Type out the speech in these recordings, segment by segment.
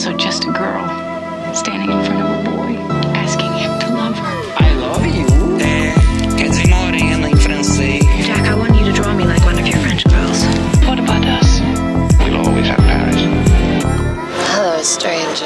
also just a girl standing in front of a boy, asking him to love her. I love you. É, quer dizer morena em francês. Jack, I want you to draw me like one of your French girls. What about us? We'll always have Paris. Hello, stranger.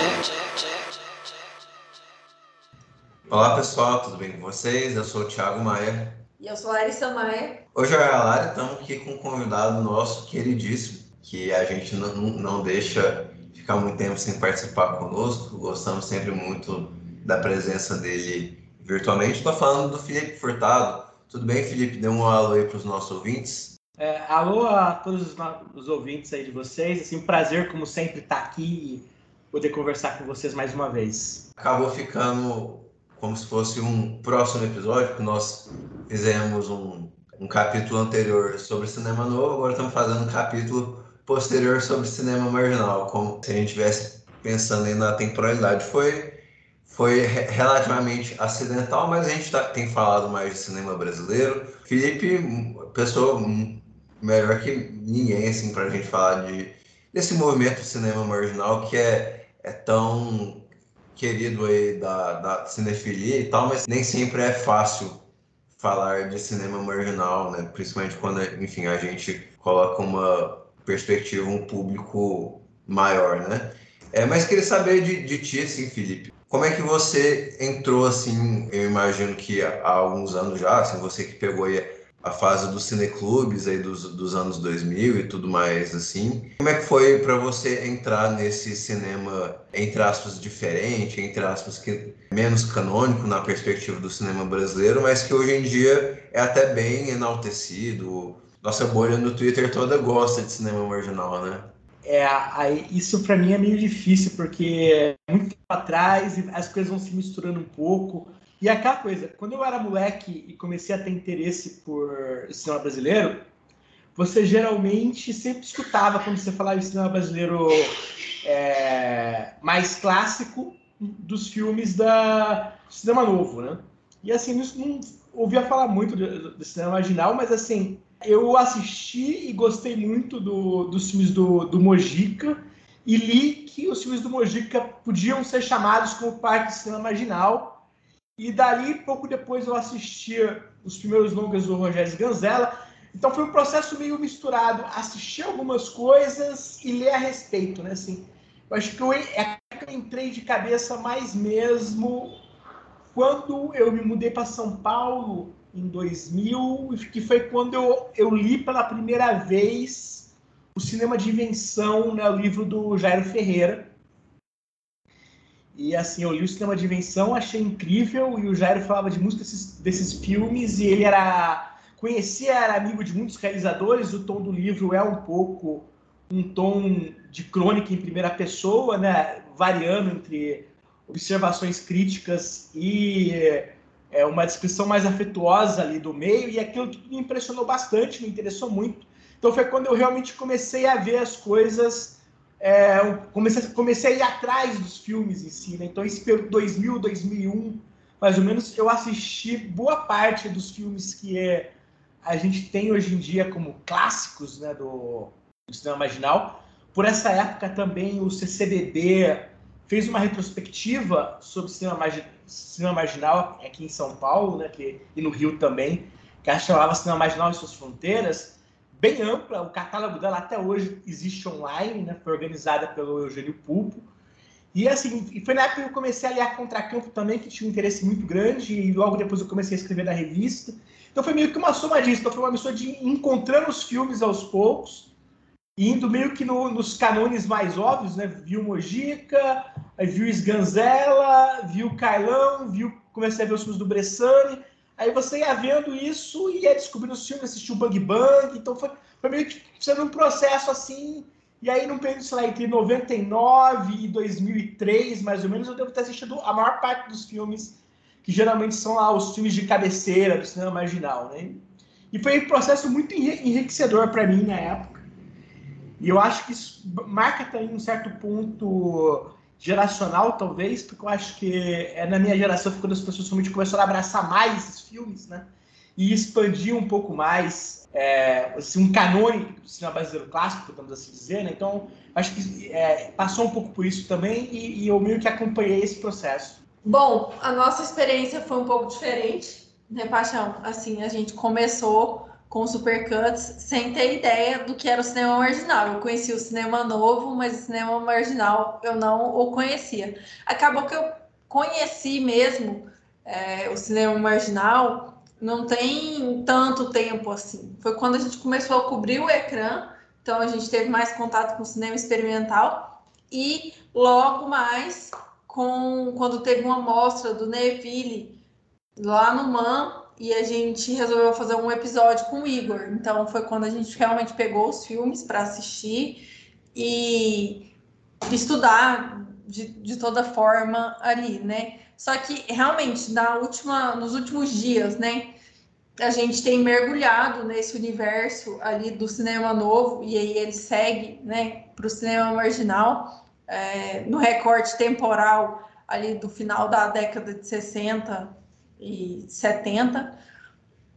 Olá pessoal, tudo bem com vocês? Eu sou o Thiago Maia. E eu sou a Larissa Maia. Hoje eu e a Lara estamos aqui com um convidado nosso queridíssimo, que a gente não, não deixa ficar muito tempo sem participar conosco. Gostamos sempre muito da presença dele virtualmente. Estou falando do Felipe Furtado. Tudo bem, Felipe? Dê um alô aí para os nossos ouvintes. É, alô a todos os, os, ouvintes aí de vocês. Assim, prazer, como sempre, estar aqui e poder conversar com vocês mais uma vez. Acabou ficando como se fosse um próximo episódio, que nós fizemos um, um capítulo anterior sobre cinema novo, agora estamos fazendo um capítulo posterior sobre cinema marginal, como se a gente estivesse pensando aí na temporalidade. Foi, foi relativamente acidental, mas a gente tá, tem falado mais de cinema brasileiro. Felipe, pessoa melhor que ninguém assim, para a gente falar de, desse movimento de cinema marginal que é, é tão querido aí da, da cinefilia e tal, mas nem sempre é fácil falar de cinema marginal, né? Principalmente quando, enfim, a gente coloca uma perspectiva, um público maior, né? É, mas queria saber de, de ti, assim, Felipe, como é que você entrou, assim, eu imagino que há alguns anos já, assim, você que pegou aí a fase dos cineclubes aí dos, dos anos 2000 e tudo mais assim. Como é que foi para você entrar nesse cinema, entre aspas, diferente, entre aspas, que menos canônico na perspectiva do cinema brasileiro, mas que hoje em dia é até bem enaltecido. Nossa bolha no Twitter toda gosta de cinema marginal, né? É, aí, isso para mim é meio difícil, porque muito tempo atrás as coisas vão se misturando um pouco. E aquela coisa, quando eu era moleque e comecei a ter interesse por cinema brasileiro, você geralmente sempre escutava quando você falava de cinema brasileiro é, mais clássico dos filmes da cinema novo, né? E assim, não, não ouvia falar muito do, do, cinema marginal, mas assim, eu assisti e gostei muito do, dos filmes do, do Mojica e li que os filmes do Mojica podiam ser chamados como parte do cinema marginal e dali, pouco depois, eu assistia os primeiros longas do Rogério Ganzella. Então foi um processo meio misturado, assistir algumas coisas e ler a respeito, né? Assim, eu acho que eu, é que eu entrei de cabeça mais mesmo quando eu me mudei para São Paulo em 2000, que foi quando eu, eu li pela primeira vez o Cinema de Invenção, né, o livro do Jairo Ferreira. E assim, eu li o Cinema de Invenção, achei incrível, e o Jairo falava de muitos desses, desses filmes, e ele era. conhecia, era amigo de muitos realizadores, o tom do livro é um pouco um tom de crônica em primeira pessoa, né? variando entre observações críticas e é, uma descrição mais afetuosa ali do meio, e aquilo tudo me impressionou bastante, me interessou muito. Então foi quando eu realmente comecei a ver as coisas é, comecei, comecei a ir atrás dos filmes em si, né? Então, esse período 2000, 2001, mais ou menos, eu assisti boa parte dos filmes que é, a gente tem hoje em dia como clássicos né, do, do cinema marginal. Por essa época também o CCBB fez uma retrospectiva sobre cinema, margi cinema marginal aqui em São Paulo, né, que, e no Rio também, que chamava Cinema Marginal e Suas Fronteiras bem ampla. O catálogo dela até hoje existe online, né? Foi organizada pelo Eugênio Pulpo. E assim, foi na época que eu comecei a ler a Contracampo também, que tinha um interesse muito grande, e logo depois eu comecei a escrever da revista. Então foi meio que uma soma disso. Então foi uma mistura de encontrando os filmes aos poucos, indo meio que no, nos canones mais óbvios, né? Viu Mojica, viu Sganzella, viu Carlão, viu, comecei a ver os filmes do Bressani, Aí você ia vendo isso e ia descobrindo os filmes, assistiu Bang Bang. Então foi, foi meio que sendo um processo assim. E aí, num período, sei lá, entre 99 e 2003, mais ou menos, eu devo ter assistido a maior parte dos filmes que geralmente são lá os filmes de cabeceira do cinema marginal, né? E foi um processo muito enriquecedor para mim na época. E eu acho que isso marca também um certo ponto geracional, talvez, porque eu acho que é na minha geração quando as pessoas realmente começaram a abraçar mais esses filmes, né? E expandir um pouco mais é, assim, um canônico do cinema brasileiro clássico, podemos assim dizer, né? Então, acho que é, passou um pouco por isso também e, e eu meio que acompanhei esse processo. Bom, a nossa experiência foi um pouco diferente, né, Paixão? Assim, a gente começou com Supercuts sem ter ideia do que era o cinema marginal. Eu conhecia o cinema novo, mas o cinema marginal eu não o conhecia. Acabou que eu conheci mesmo é, o cinema marginal não tem tanto tempo assim. Foi quando a gente começou a cobrir o ecrã, então a gente teve mais contato com o cinema experimental e logo mais com quando teve uma mostra do Neville lá no MAN e a gente resolveu fazer um episódio com o Igor. Então foi quando a gente realmente pegou os filmes para assistir e estudar de, de toda forma ali, né? Só que realmente na última, nos últimos dias, né, a gente tem mergulhado nesse universo ali do cinema novo e aí ele segue, né, para o cinema marginal é, no recorte temporal ali do final da década de 60 e 70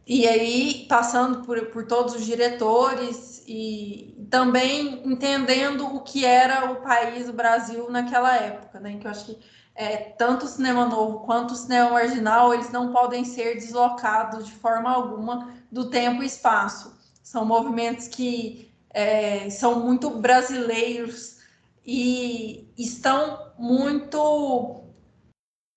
e aí passando por, por todos os diretores e também entendendo o que era o país, o Brasil naquela época, né? Que eu acho que é, tanto o cinema novo quanto o cinema marginal, eles não podem ser deslocados de forma alguma do tempo e espaço. São movimentos que é, são muito brasileiros e estão muito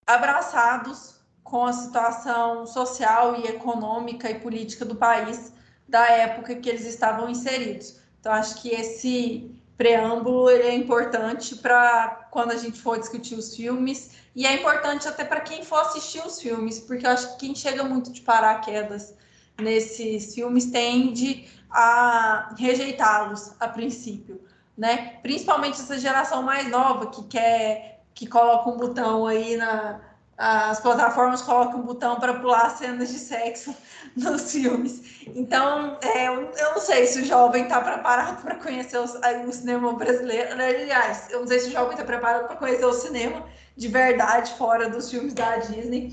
abraçados com a situação social e econômica e política do país da época que eles estavam inseridos. Então, acho que esse preâmbulo ele é importante para quando a gente for discutir os filmes e é importante até para quem for assistir os filmes, porque eu acho que quem chega muito de paraquedas nesses filmes tende a rejeitá-los a princípio, né? Principalmente essa geração mais nova que quer que coloca um botão aí na as plataformas colocam um botão para pular cenas de sexo nos filmes. Então, é, eu não sei se o jovem está preparado para conhecer o, o, cinema brasileiro. Aliás, eu não sei se o jovem está preparado para conhecer o cinema de verdade fora dos filmes da Disney,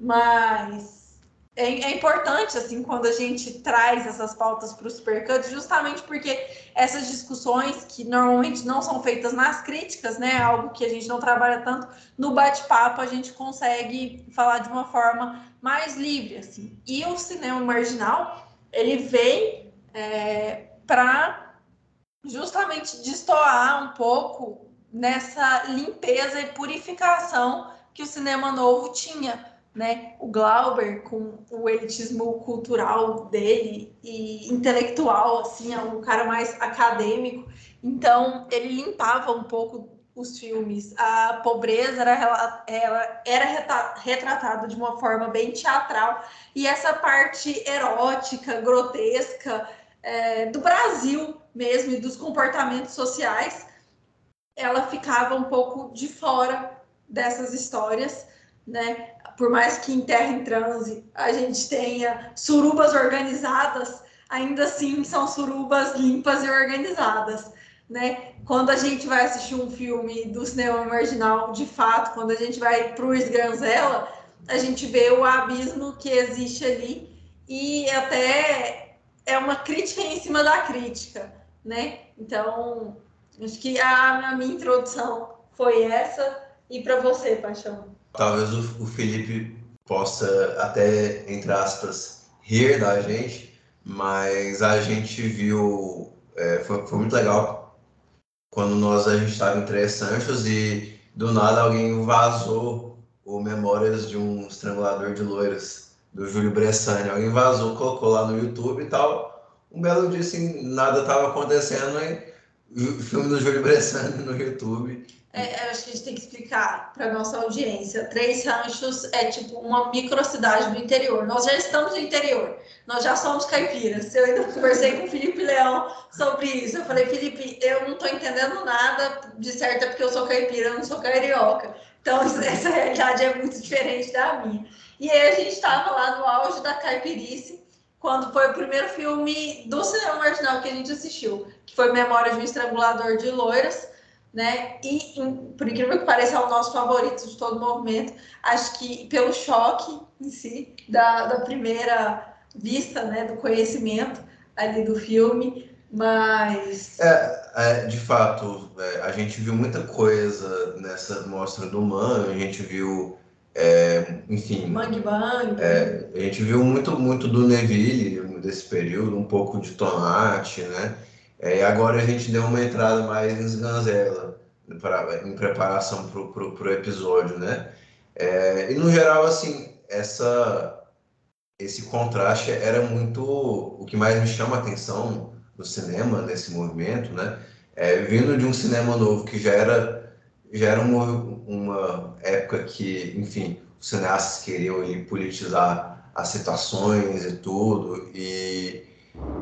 mas é, é, importante, assim, quando a gente traz essas pautas para o Supercut, justamente porque essas discussões que normalmente não são feitas nas críticas, né, algo que a gente não trabalha tanto, no bate-papo a gente consegue falar de uma forma mais livre, assim. E o cinema marginal, ele vem é, para justamente destoar um pouco nessa limpeza e purificação que o cinema novo tinha né? O Glauber, com o elitismo cultural dele e intelectual, assim, é um cara mais acadêmico. Então, ele limpava um pouco os filmes. A pobreza era, ela era retratada de uma forma bem teatral. E essa parte erótica, grotesca, é, do Brasil mesmo e dos comportamentos sociais, ela ficava um pouco de fora dessas histórias, né? por mais que em terra em transe a gente tenha surubas organizadas, ainda assim são surubas limpas e organizadas. Né? Quando a gente vai assistir um filme do cinema marginal, de fato, quando a gente vai para o Esgranzela, a gente vê o abismo que existe ali e até é uma crítica em cima da crítica, né? Então, acho que a, a minha introdução foi essa. E para você, Paixão? Talvez o, o Felipe possa até, entre aspas, rir da gente, mas a gente viu, é, foi, foi, muito legal quando nós a gente estava em Três Sanchos e do nada alguém vazou o Memórias de um Estrangulador de Loiras, do Júlio Bressani. Alguém vazou, colocou lá no YouTube e tal. Um belo dia assim, nada estava acontecendo e o filme do Júlio Bressani no YouTube é, acho que a gente tem que explicar para nossa audiência. Três Ranchos é tipo uma microcidade do interior. Nós já estamos no interior, nós já somos caipiras. Eu ainda conversei com o Felipe Leão sobre isso. Eu falei, Felipe, eu não estou entendendo nada de certo, é porque eu sou caipira, eu não sou carioca. Então, essa realidade é muito diferente da minha. E aí a gente estava lá no auge da caipirice, quando foi o primeiro filme do cinema marginal que a gente assistiu, que foi Memória de um Estrangulador de Loiras né? E, por incrível que pareça, é o nosso favorito de todo o movimento. Acho que pelo choque em si, da, da primeira vista, né, do conhecimento, ali do filme, mas É, é, de fato, é, a gente viu muita coisa nessa mostra do Man, a gente viu, é, enfim, Bang Bang, É, a gente viu muito, muito do Neville desse período, um pouco de Tomate, né? É, agora a gente deu uma entrada mais em Sganzella, pra- em preparação pro, pro episódio, né? É, e no geral, assim, essa, esse contraste era muito o que mais me chama a atenção no cinema, nesse movimento, né? É, vindo de um cinema novo que já era, já era uma, uma época que, enfim, os cineastas queriam politizar as citações e tudo, e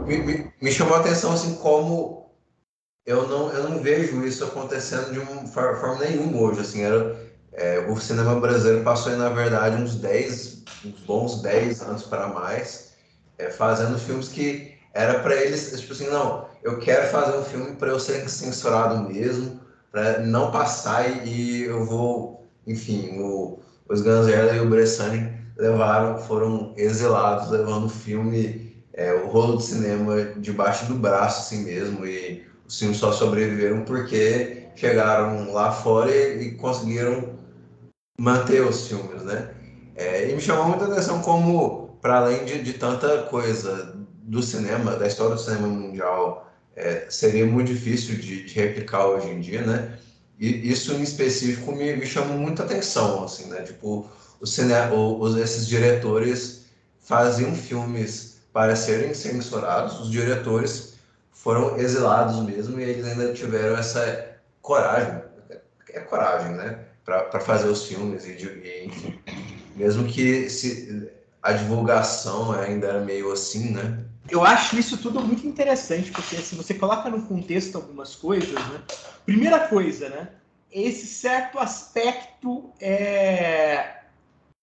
me, me, me chamou a atenção assim como eu não, eu não vejo isso acontecendo de uma for- forma nenhuma hoje, assim, era, é, o cinema brasileiro passou aí, na verdade, uns 10, uns bons 10 anos para mais, é, fazendo filmes que era para eles, tipo assim, não, eu quero fazer um filme para eu ser censurado mesmo, para não passar e eu vou, enfim, o, os Ganzella e o Bressani levaram, foram exilados, levando o filme, é, o rolo de cinema debaixo do braço, assim mesmo, e os filmes só sobreviveram porque chegaram lá fora e, e conseguiram manter os filmes, né? É, e me chamou muita atenção como, para além de, de tanta coisa do cinema, da história do cinema mundial, é, seria muito difícil de, de replicar hoje em dia, né? E isso em específico me, me chamou muita atenção, assim, né? Tipo, o cine, o, os, esses diretores faziam filmes para serem censurados, os diretores foram exilados mesmo e eles ainda tiveram essa coragem, é coragem, né? Para fazer os filmes e, e, enfim, mesmo que se, a divulgação ainda era meio assim, né? Eu acho isso tudo muito interessante, porque se você coloca no contexto algumas coisas, né? Primeira coisa, né? Esse certo aspecto é,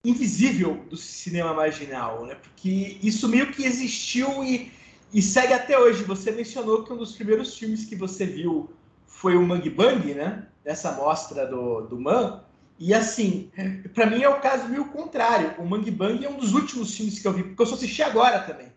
invisível do cinema marginal, né? Porque isso meio que existiu e, e segue até hoje. Você mencionou que um dos primeiros filmes que você viu foi o Mang Bang, né? Dessa mostra do, do Man. E assim, para mim é o caso meio contrário. O Mang Bang é um dos últimos filmes que eu vi, porque eu só assisti agora também.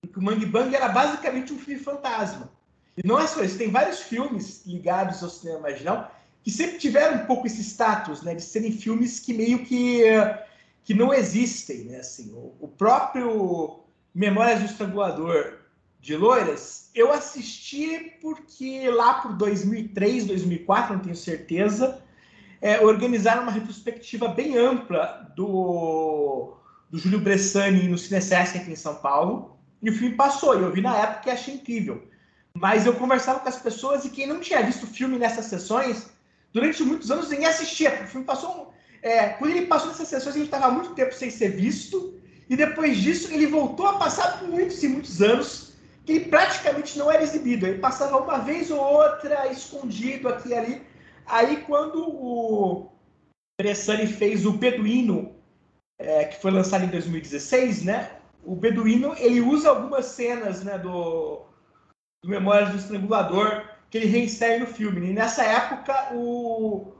Porque o Mang Bang era basicamente um filme fantasma. E não é só isso, tem vários filmes ligados ao cinema marginal que sempre tiveram um pouco esse status, né, de serem filmes que meio que eh, que não existem, né, assim. O, o próprio Memórias do Estrangulador de Loiras, eu assisti porque lá por 2003, 2004, não tenho certeza, eh, organizaram uma retrospectiva bem ampla do, do Júlio Bressani no Cinesesc aqui em São Paulo, e o filme passou, e eu vi na época e achei incrível. Mas eu conversava com as pessoas e quem não tinha visto o filme nessas sessões, durante muitos anos nem assistia. porque O filme passou. É, quando ele passou nessas sessões, ele estava há muito tempo sem ser visto. E depois disso, ele voltou a passar por muitos e muitos anos que ele praticamente não era exibido. Ele passava uma vez ou outra, escondido aqui e ali. Aí, quando o Bressani fez o Beduíno, é, que foi lançado em 2016, né? O Beduíno, ele usa algumas cenas né, do, do Memórias do Estrangulador que ele reinsere no filme. E nessa época, o,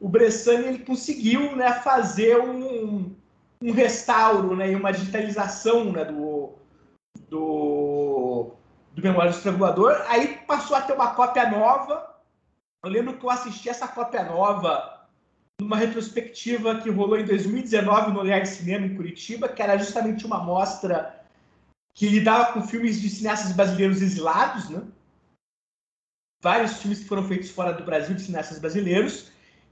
o Bressani ele conseguiu né, fazer um, um restauro né, e uma digitalização né, do, do, do Memórias do Estrangulador. Aí passou a ter uma cópia nova. Eu lembro que eu assisti essa cópia nova numa retrospectiva que rolou em 2019 no Olhar de Cinema em Curitiba, que era justamente uma mostra que lidava com filmes de cineastas brasileiros exilados, né? Vários filmes que foram feitos fora do Brasil de cineastas brasileiros.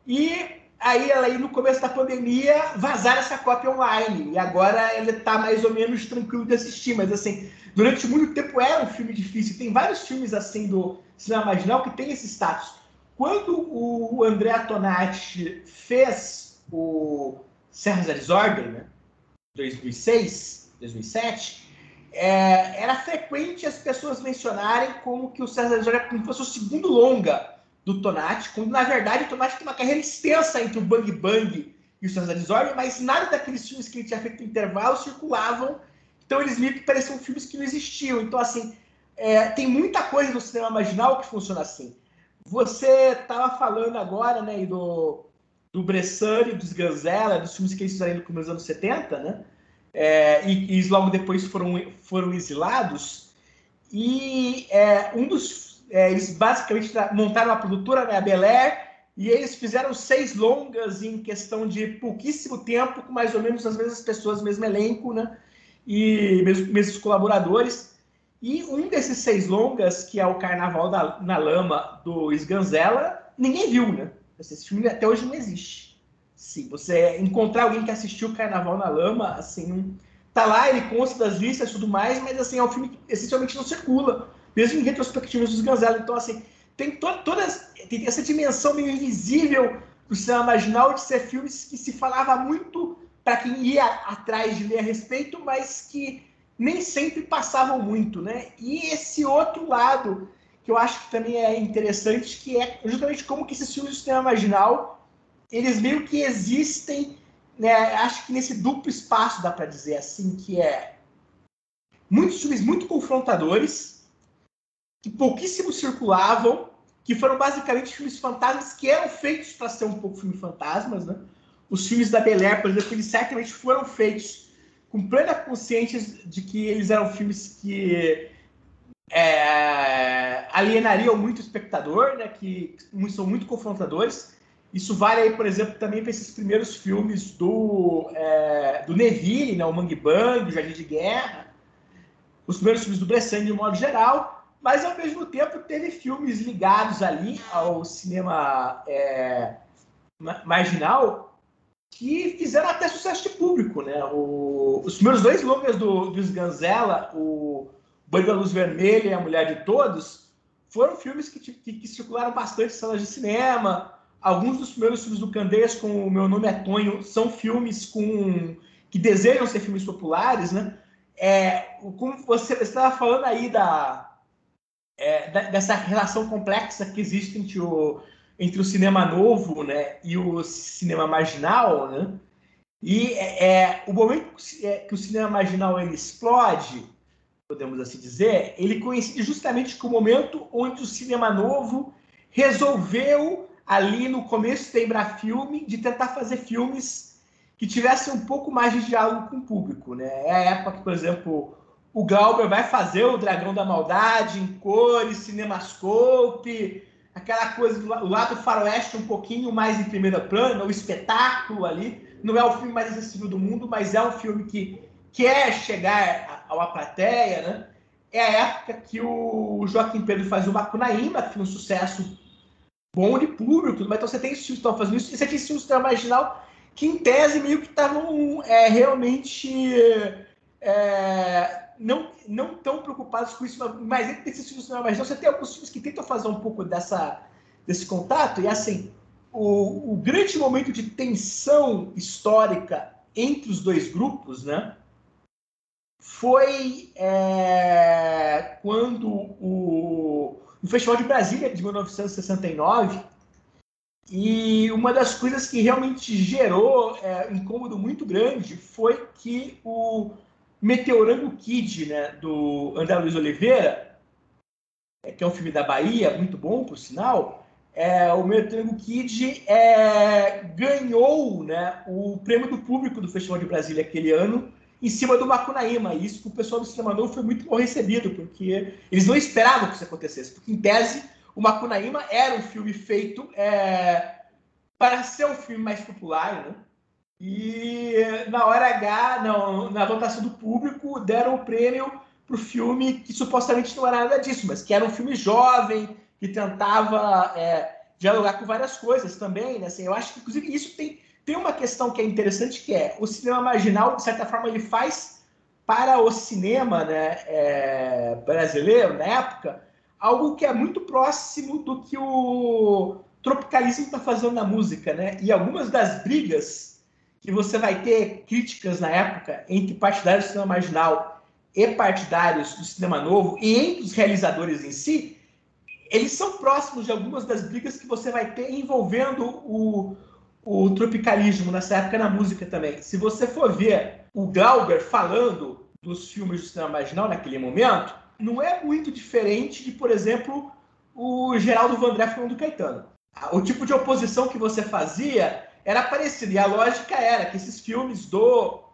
E aí, aí no começo da pandemia, vazaram essa cópia online. E agora ele está mais ou menos tranquilo de assistir. Mas assim, durante muito tempo era um filme difícil. Tem vários filmes assim do cinema marginal que tem esse status. Quando o André Tonati fez o Serra Desordem, né? 2006, 2007, é, era frequente as pessoas mencionarem como que o César Desordem era como se fosse o segundo longa do Tonati, quando na verdade o Tonati tem uma carreira extensa entre o Bang Bang e o César Desordem, mas nada daqueles filmes que ele tinha feito no intervalo circulavam, então eles meio que pareciam filmes que não existiam. Então, assim, é, tem muita coisa no cinema marginal que funciona assim. Você estava falando agora, né, do, do Bressani, dos Ganzella, dos filmes que eles fizeram no começo dos anos 70, né? É, e, e logo depois foram, foram exilados. E é, um dos. É, eles basicamente montaram uma produtora, né, a Bel Air, e eles fizeram seis longas em questão de pouquíssimo tempo, com mais ou menos as mesmas pessoas, mesmo elenco, né? E mesmos, mesmos colaboradores. E um desses seis longas, que é o Carnaval da, na Lama, do Sganzella, ninguém viu, né? Esse filme até hoje não existe. Se você encontrar alguém que assistiu Carnaval na Lama, assim, tá lá, ele consta das listas e tudo mais, mas assim, é um filme que essencialmente não circula, mesmo em retrospectivas dos Sganzella. Então, assim, tem to todas tem essa dimensão meio invisível do cinema marginal de ser filmes que se falava muito para quem ia atrás de ler a respeito, mas que nem sempre passavam muito, né? E esse outro lado que eu acho que também é interessante, que é justamente como que esses filmes do cinema marginal, eles meio que existem, né? Acho que nesse duplo espaço dá para dizer assim, que é muitos filmes muito confrontadores, que pouquíssimo circulavam, que foram basicamente filmes fantasmas que eram feitos para ser um pouco filme fantasmas, né? Os filmes da Bel Air, por exemplo, eles certamente foram feitos com plena consciência de que eles eram filmes que é, alienariam muito o espectador, né? Que são muito confrontadores. Isso vale aí, por exemplo, também para esses primeiros filmes do, é, do Neville, né? o Mangue Bang, o Jardim de Guerra, os primeiros filmes do Bressan de um modo geral, mas ao mesmo tempo teve filmes ligados ali ao cinema é, marginal que fizeram até sucesso de público, né? O, os meus dois longas do, do Sganzella, o Banho da Luz Vermelha e A Mulher de Todos, foram filmes que, que, que circularam bastante em salas de cinema. Alguns dos primeiros filmes do Candeias, com O Meu Nome é Tonho, são filmes com que desejam ser filmes populares, né? É, como você estava falando aí da, é, dessa relação complexa que existe entre o, entre o cinema novo né, e o cinema marginal, né? E é, é o momento é, que o cinema marginal ele explode, podemos assim dizer, ele coincide justamente com o momento onde o cinema novo resolveu ali no começo do Embrafilme de tentar fazer filmes que tivessem um pouco mais de diálogo com o público, né? É a época que, por exemplo, o Glauber vai fazer o Dragão da Maldade em cores, cinemascope, aquela coisa do lado faroeste um pouquinho mais em primeira plano, o espetáculo ali. Não é o filme mais acessível do mundo, mas é um filme que quer chegar uma plateia, né? É a época que o Joaquim Pedro faz o Macunaíma, que foi um sucesso bom de público, mas então você tem esses filmes que estão fazendo isso, e você tem filmes de marginal que, em tese, meio que estavam é, realmente é, não, não tão preocupados com isso, mas entre esses filmes não, mas você tem alguns filmes que tentam fazer um pouco dessa, desse contato, e assim, o, o grande momento de tensão histórica entre os dois grupos, né, foi é, quando o, o Festival de Brasília de 1969 e uma das coisas que realmente gerou é, incômodo muito grande foi que o Meteorango Kid, né, do André Luiz Oliveira, é, que é um filme da Bahia, muito bom, por sinal, é, o Meteorango Kid é, ganhou né, o prêmio do público do Festival de Brasília aquele ano, em cima do Macunaíma. E isso, o pessoal do cinema novo, foi muito bom recebido, porque eles não esperavam que isso acontecesse. Porque, em tese, o Macunaíma era um filme feito é, para ser um filme mais popular, né? E na hora H, não, na votação do público, deram o prêmio para o filme que supostamente não era nada disso, mas que era um filme jovem, que tentava é, dialogar com várias coisas também. Né? Assim, eu acho que, inclusive, isso tem, tem uma questão que é interessante, que é o cinema marginal, de certa forma, ele faz para o cinema né, é, brasileiro, na época, algo que é muito próximo do que o tropicalismo está fazendo na música. Né? E algumas das brigas que você vai ter críticas na época entre partidários do cinema marginal e partidários do cinema novo e entre os realizadores em si, eles são próximos de algumas das brigas que você vai ter envolvendo o, o tropicalismo nessa época na música também. Se você for ver o Glauber falando dos filmes do cinema marginal naquele momento, não é muito diferente de, por exemplo, o Geraldo Vandré falando do Caetano. O tipo de oposição que você fazia era parecido. E a lógica era que esses filmes do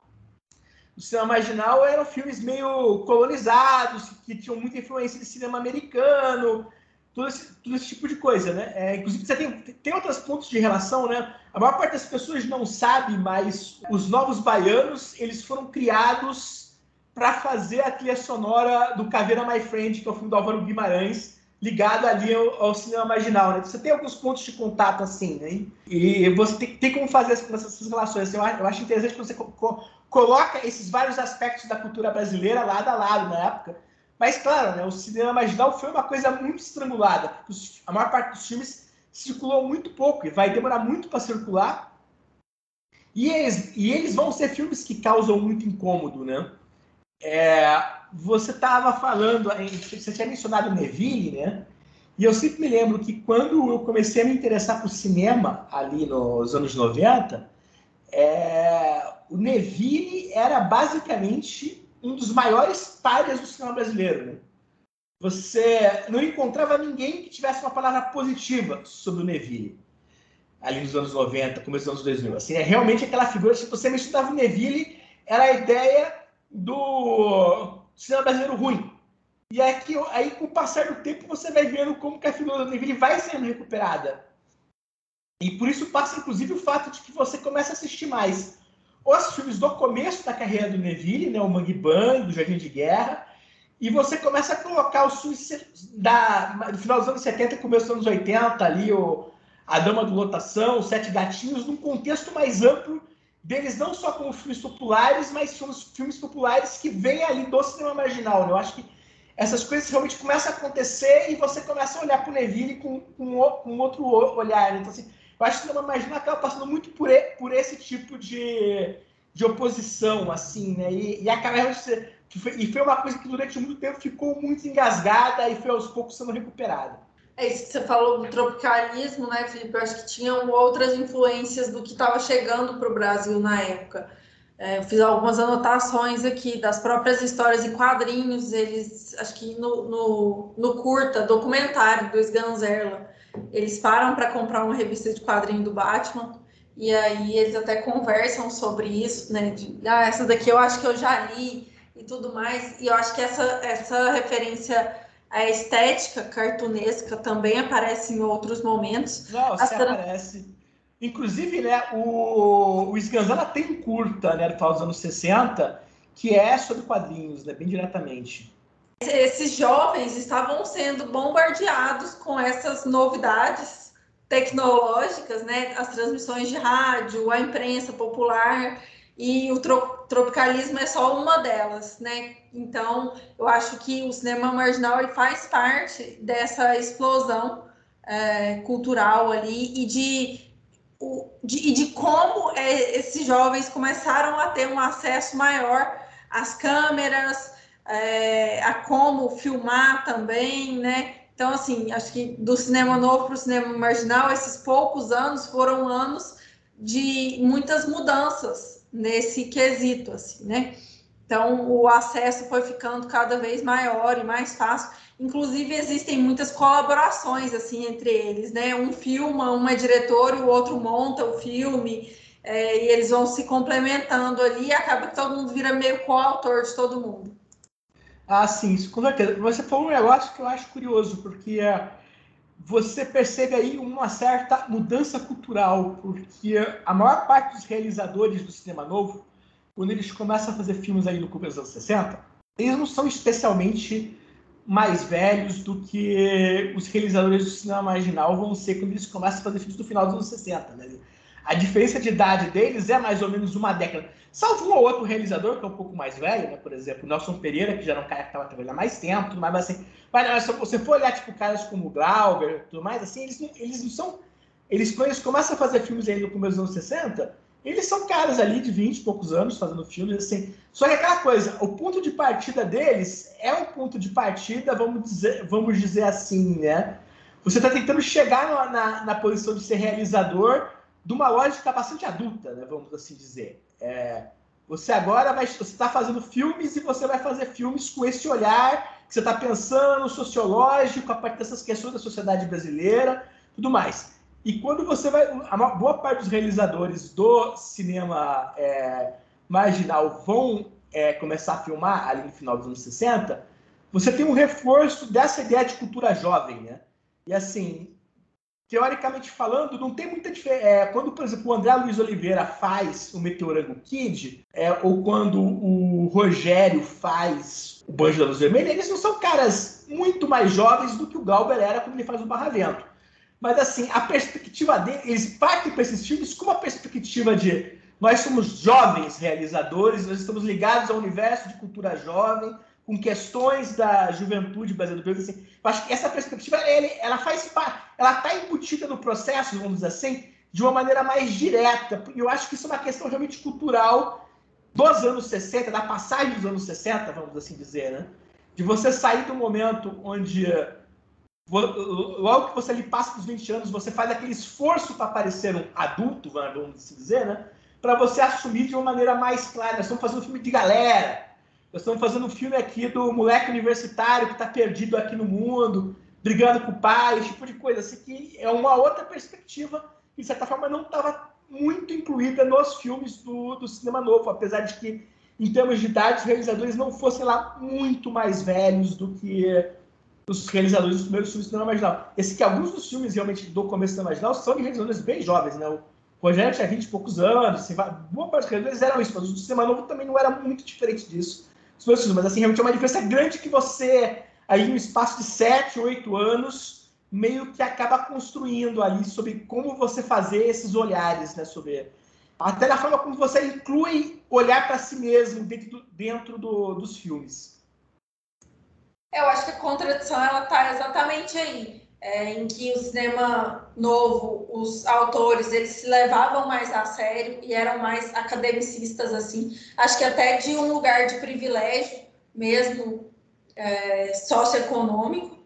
do cinema marginal eram filmes meio colonizados, que tinham muita influência de cinema americano, todo esse, todo esse tipo de coisa, né? É, inclusive, você tem, tem outros pontos de relação, né? A maior parte das pessoas não sabe, mas os Novos Baianos, eles foram criados para fazer a trilha sonora do Caveira My Friend, que é o filme do Álvaro Guimarães, ligado ali ao, ao cinema marginal, né? Você tem alguns pontos de contato assim, né? E você tem, tem como fazer essas, essas relações. Eu, eu, acho interessante que você co co coloca esses vários aspectos da cultura brasileira lado a lado na época, mas, claro, né, o cinema marginal foi uma coisa muito estrangulada. A maior parte dos filmes circulou muito pouco e vai demorar muito para circular. E eles, e eles vão ser filmes que causam muito incômodo, né? É, você estava falando, você tinha mencionado Neville, né? E eu sempre me lembro que quando eu comecei a me interessar por cinema, ali nos anos 90, é, o Neville era basicamente um dos maiores párias do cinema brasileiro. Né? Você não encontrava ninguém que tivesse uma palavra positiva sobre o Neville, ali nos anos 90, começo dos anos 2000. Assim, é realmente aquela figura, se você mencionava o Neville, era a ideia do cinema brasileiro ruim. E aqui, aí, com o passar do tempo, você vai vendo como que a figura do Neville vai sendo recuperada. E por isso passa, inclusive, o fato de que você começa a assistir mais os filmes do começo da carreira do Neville, né, o Mangue Bang, do Jardim de Guerra, e você começa a colocar os filmes da, do final dos anos 70 e começo dos anos 80, ali, o, A Dama do Lotação, Os Sete Gatinhos, num contexto mais amplo deles, não só como filmes populares, mas filmes, filmes populares que vêm ali do cinema marginal. Né? Eu acho que essas coisas realmente começam a acontecer e você começa a olhar para o Neville com, com, com outro olhar. Né? Então, assim, eu acho que o cinema marginal acaba passando muito por, por esse tipo de, de oposição, assim, né? E, e acaba e foi uma coisa que durante muito tempo ficou muito engasgada e foi aos poucos sendo recuperada. É isso que você falou do tropicalismo, né, Felipe? Eu acho que tinham outras influências do que estava chegando para o Brasil na época. É, eu fiz algumas anotações aqui das próprias histórias e quadrinhos. Eles, acho que no, no, no curta, documentário do Sganzerla, eles param para comprar uma revista de quadrinho do Batman e aí eles até conversam sobre isso, né? De, ah, essa daqui eu acho que eu já li e tudo mais. E eu acho que essa, essa referência à estética cartunesca também aparece em outros momentos. Não, As aparece. Inclusive, né, o, o Sganzana tem um curta, né, do dos anos 60, que é sobre quadrinhos, né, bem diretamente esses jovens estavam sendo bombardeados com essas novidades tecnológicas, né? As transmissões de rádio, a imprensa popular e o tropicalismo é só uma delas, né? Então, eu acho que o cinema marginal ele faz parte dessa explosão é, cultural ali e de, de, de como é, esses jovens começaram a ter um acesso maior às câmeras, é, a como filmar também, né? Então, assim, acho que do cinema novo para o cinema marginal, esses poucos anos foram anos de muitas mudanças nesse quesito, assim, né? Então, o acesso foi ficando cada vez maior e mais fácil. Inclusive, existem muitas colaborações, assim, entre eles, né? Um filma, uma é diretor e o outro monta o filme, é, e eles vão se complementando ali e acaba que todo mundo vira meio coautor de todo mundo. Ah, sim, isso com certeza. Você falou um negócio que eu acho curioso, porque é, você percebe aí uma certa mudança cultural, porque a maior parte dos realizadores do cinema novo, quando eles começam a fazer filmes aí no começo dos anos 60, eles não são especialmente mais velhos do que os realizadores do cinema marginal vão ser quando eles começam a fazer filmes do final dos anos 60, né? A diferença de idade deles é mais ou menos uma década. Salvo um ou outro realizador, que é um pouco mais velho, né? Por exemplo, Nelson Pereira, que já não cai estava trabalhando há mais tempo, mais, mas assim. Mas se você for olhar, tipo, caras como Glauber tudo mais, assim, eles não, eles não são. Eles, quando eles começam a fazer filmes aí no começo dos anos 60, eles são caras ali de 20 e poucos anos fazendo filmes, assim. Só que aquela coisa, o ponto de partida deles é um ponto de partida, vamos dizer, vamos dizer assim, né? Você está tentando chegar na, na, na posição de ser realizador de uma lógica bastante adulta, né, vamos assim dizer. É, você agora vai, você está fazendo filmes e você vai fazer filmes com esse olhar que você está pensando, sociológico, a partir dessas questões da sociedade brasileira, tudo mais. E quando você vai, a boa parte dos realizadores do cinema é, marginal vão é, começar a filmar, ali no final dos anos 60, você tem um reforço dessa ideia de cultura jovem, né? E assim, teoricamente falando, não tem muita diferença. É, quando, por exemplo, o André Luiz Oliveira faz o Meteorango Kid, é, ou quando o Rogério faz o Banjo da Luz Vermelha, eles não são caras muito mais jovens do que o Galber era quando ele faz o Barra Vento. Mas, assim, a perspectiva dele, eles partem para esses filmes com uma perspectiva de nós somos jovens realizadores, nós estamos ligados ao universo de cultura jovem, com questões da juventude brasileira. Assim, eu acho que essa perspectiva ela, faz ela está embutida no processo, vamos dizer assim, de uma maneira mais direta. E eu acho que isso é uma questão realmente cultural dos anos 60, da passagem dos anos 60, vamos assim dizer, né? De você sair do momento onde logo que você ali passa dos 20 anos, você faz aquele esforço para parecer um adulto, vamos assim dizer, né? Para você assumir de uma maneira mais clara. Nós estamos fazendo um filme de galera, nós estamos fazendo um filme aqui do moleque universitário que está perdido aqui no mundo, brigando com o pai, esse tipo de coisa. Assim, que é uma outra perspectiva que, de certa forma, não estava muito incluída nos filmes do, do cinema novo, apesar de que, em termos de idade, os realizadores não fossem lá muito mais velhos do que os realizadores dos primeiros filmes do cinema marginal. Esse que alguns dos filmes realmente do começo do cinema marginal são de realizadores bem jovens, né? O Rogério tinha 20 e poucos anos, boa parte dos realizadores eram isso, mas o cinema novo também não era muito diferente disso mas assim, realmente é uma diferença grande que você, aí no espaço de 7, 8 anos, meio que acaba construindo ali sobre como você fazer esses olhares, né, sobre até na forma como você inclui olhar para si mesmo dentro, do, dentro do, dos filmes. Eu acho que a contradição ela está exatamente aí, é, em que o cinema novo, os autores eles se levavam mais a sério e eram mais academicistas assim. Acho que até de um lugar de privilégio mesmo é, socioeconômico,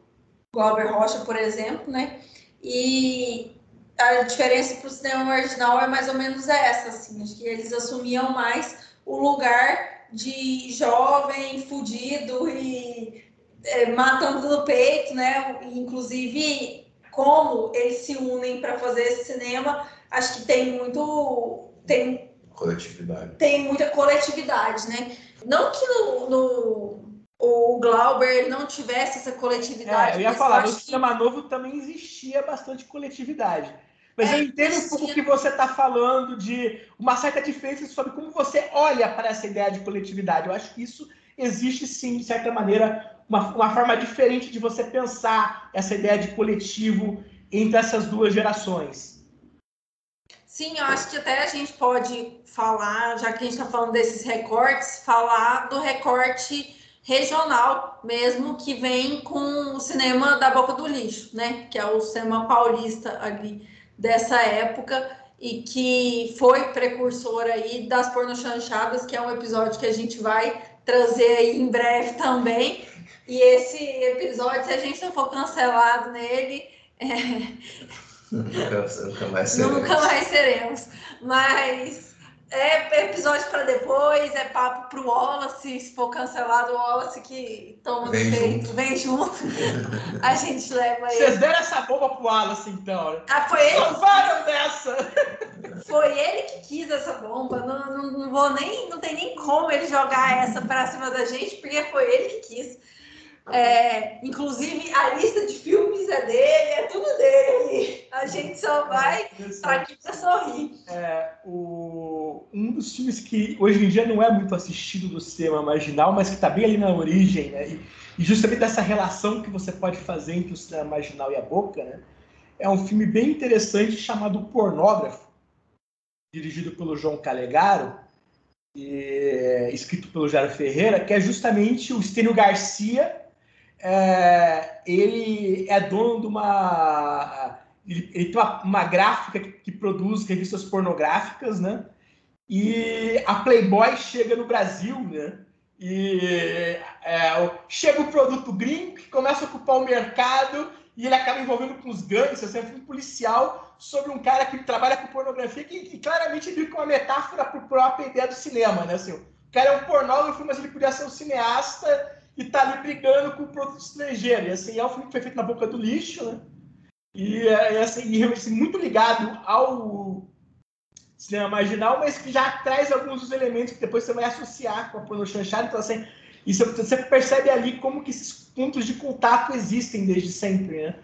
Glauber Rocha, por exemplo, né? E a diferença para o cinema marginal é mais ou menos essa, assim. Acho que eles assumiam mais o lugar de jovem, fudido e é, matando no peito, né? Inclusive, como eles se unem para fazer esse cinema, acho que tem muito. Tem, coletividade. Tem muita coletividade, né? Não que no, no o Glauber não tivesse essa coletividade. É, eu ia falar, no cinema que... novo também existia bastante coletividade. Mas é, eu entendo um pouco o que você está falando de uma certa diferença sobre como você olha para essa ideia de coletividade. Eu acho que isso existe sim, de certa maneira, uma, uma forma diferente de você pensar essa ideia de coletivo entre essas duas gerações. Sim, eu acho que até a gente pode falar, já que a gente está falando desses recortes, falar do recorte regional mesmo, que vem com o cinema da Boca do Lixo, né? Que é o cinema paulista ali dessa época e que foi precursor aí das pornochanchadas, que é um episódio que a gente vai trazer aí em breve também. E esse episódio, se a gente não for cancelado nele, é... nunca, mais seremos. Nunca mais seremos. Mas é episódio para depois, é papo pro Wallace, se for cancelado o Wallace que toma vem defeito, junto. vem junto. a gente leva ele. Vocês deram essa bomba pro Wallace, então. Ah, foi ele? Salvaram dessa! Foi ele que quis essa bomba. Não, não, não, vou nem, não tem nem como ele jogar essa para cima da gente, porque foi ele que quis. É, inclusive, a lista de filmes é dele, é tudo dele. A gente só vai para que você sorrir. É, o, um dos filmes que hoje em dia não é muito assistido do cinema marginal, mas que está bem ali na origem, né? E, e, justamente dessa relação que você pode fazer entre o cinema marginal e a boca, né? É um filme bem interessante chamado Pornógrafo, dirigido pelo João Calegaro, e, escrito pelo Jairo Ferreira, que é justamente o Estênio Garcia é, ele é dono de uma. Ele, ele tem uma, uma gráfica que, que, produz revistas pornográficas, né? E a Playboy chega no Brasil, né? E é, chega o produto gringo que começa a ocupar o mercado e ele acaba envolvendo com os gangues, assim, é um filme policial sobre um cara que trabalha com pornografia que, que claramente vive com uma metáfora para a própria ideia do cinema, né? Assim, o cara é um pornógrafo, mas ele podia ser um cineasta e tá ali brigando com o produto estrangeiro. E assim, é um filme que foi feito na boca do lixo, né? E é, é assim, e, assim, muito ligado ao, cinema marginal, mas que já traz alguns dos elementos que depois você vai associar com a porno chanchada. Então, assim, e você percebe ali como que esses pontos de contato existem desde sempre, né?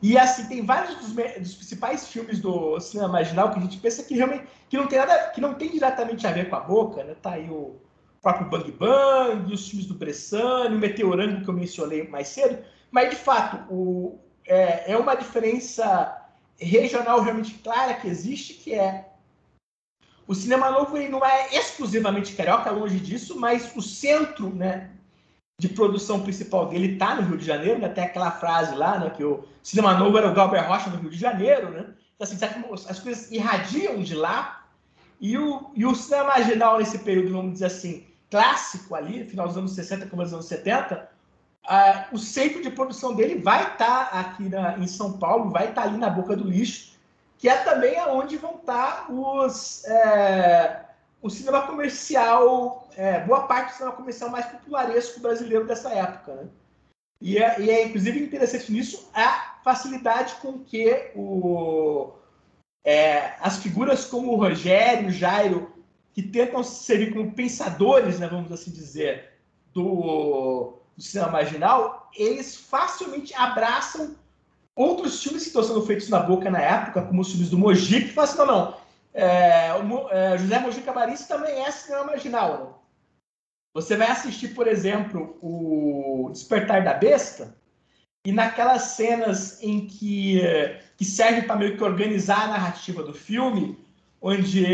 E assim, tem vários dos, dos, principais filmes do cinema marginal que a gente pensa que realmente que não tem nada, que não tem diretamente a ver com a boca, né? Tá aí o próprio Bang Bang, os filmes do Bressani, o Meteorango que eu mencionei mais cedo, mas de fato o, é, é uma diferença regional realmente clara que existe, que é o cinema novo ele não é exclusivamente carioca, longe disso, mas o centro, né, de produção principal dele está no Rio de Janeiro, né? até aquela frase lá, né, que o cinema novo era o Galber Rocha no Rio de Janeiro, né? Então, assim, as coisas irradiam de lá, e o, e o cinema marginal nesse período, vamos dizer assim, clássico ali, final dos anos 60, começo dos anos 70, uh, o centro de produção dele vai estar tá aqui na, em São Paulo, vai estar tá ali na boca do lixo, que é também aonde vão estar tá os... É, o cinema comercial, é, boa parte do cinema comercial mais popularesco brasileiro dessa época. Né? E, é, e é, inclusive, interessante nisso a facilidade com que o, é, as figuras como o Rogério, o Jairo, que tentam servir como pensadores, né, vamos assim dizer, do, do cinema marginal, eles facilmente abraçam outros filmes que estão sendo feitos na boca na época, como os filmes do Mogi, que falam assim, não, não, é, o, é, José Mojica Marins também é cinema marginal. Você vai assistir, por exemplo, o Despertar da Besta, e naquelas cenas em que, que serve para meio que organizar a narrativa do filme, onde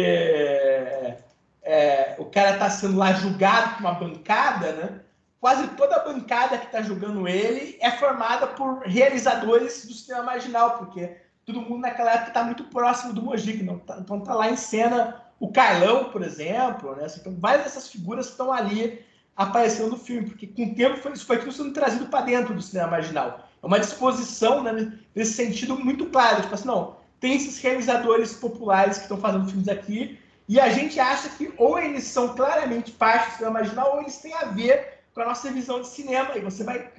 é, o cara está sendo lá julgado por uma bancada, né? quase toda a bancada que está julgando ele é formada por realizadores do cinema marginal, porque todo mundo naquela época está muito próximo do não tá, então tá lá em cena o Carlão, por exemplo, né? Então, várias dessas figuras estão ali aparecendo no filme, porque com o tempo foi, isso foi tudo sendo trazido para dentro do cinema marginal. É uma disposição, né, nesse sentido muito claro, tipo assim, não, tem esses realizadores populares que estão fazendo filmes aqui, e a gente acha que ou eles são claramente parte do marginal, ou eles têm a ver com a nossa visão de cinema, e você vai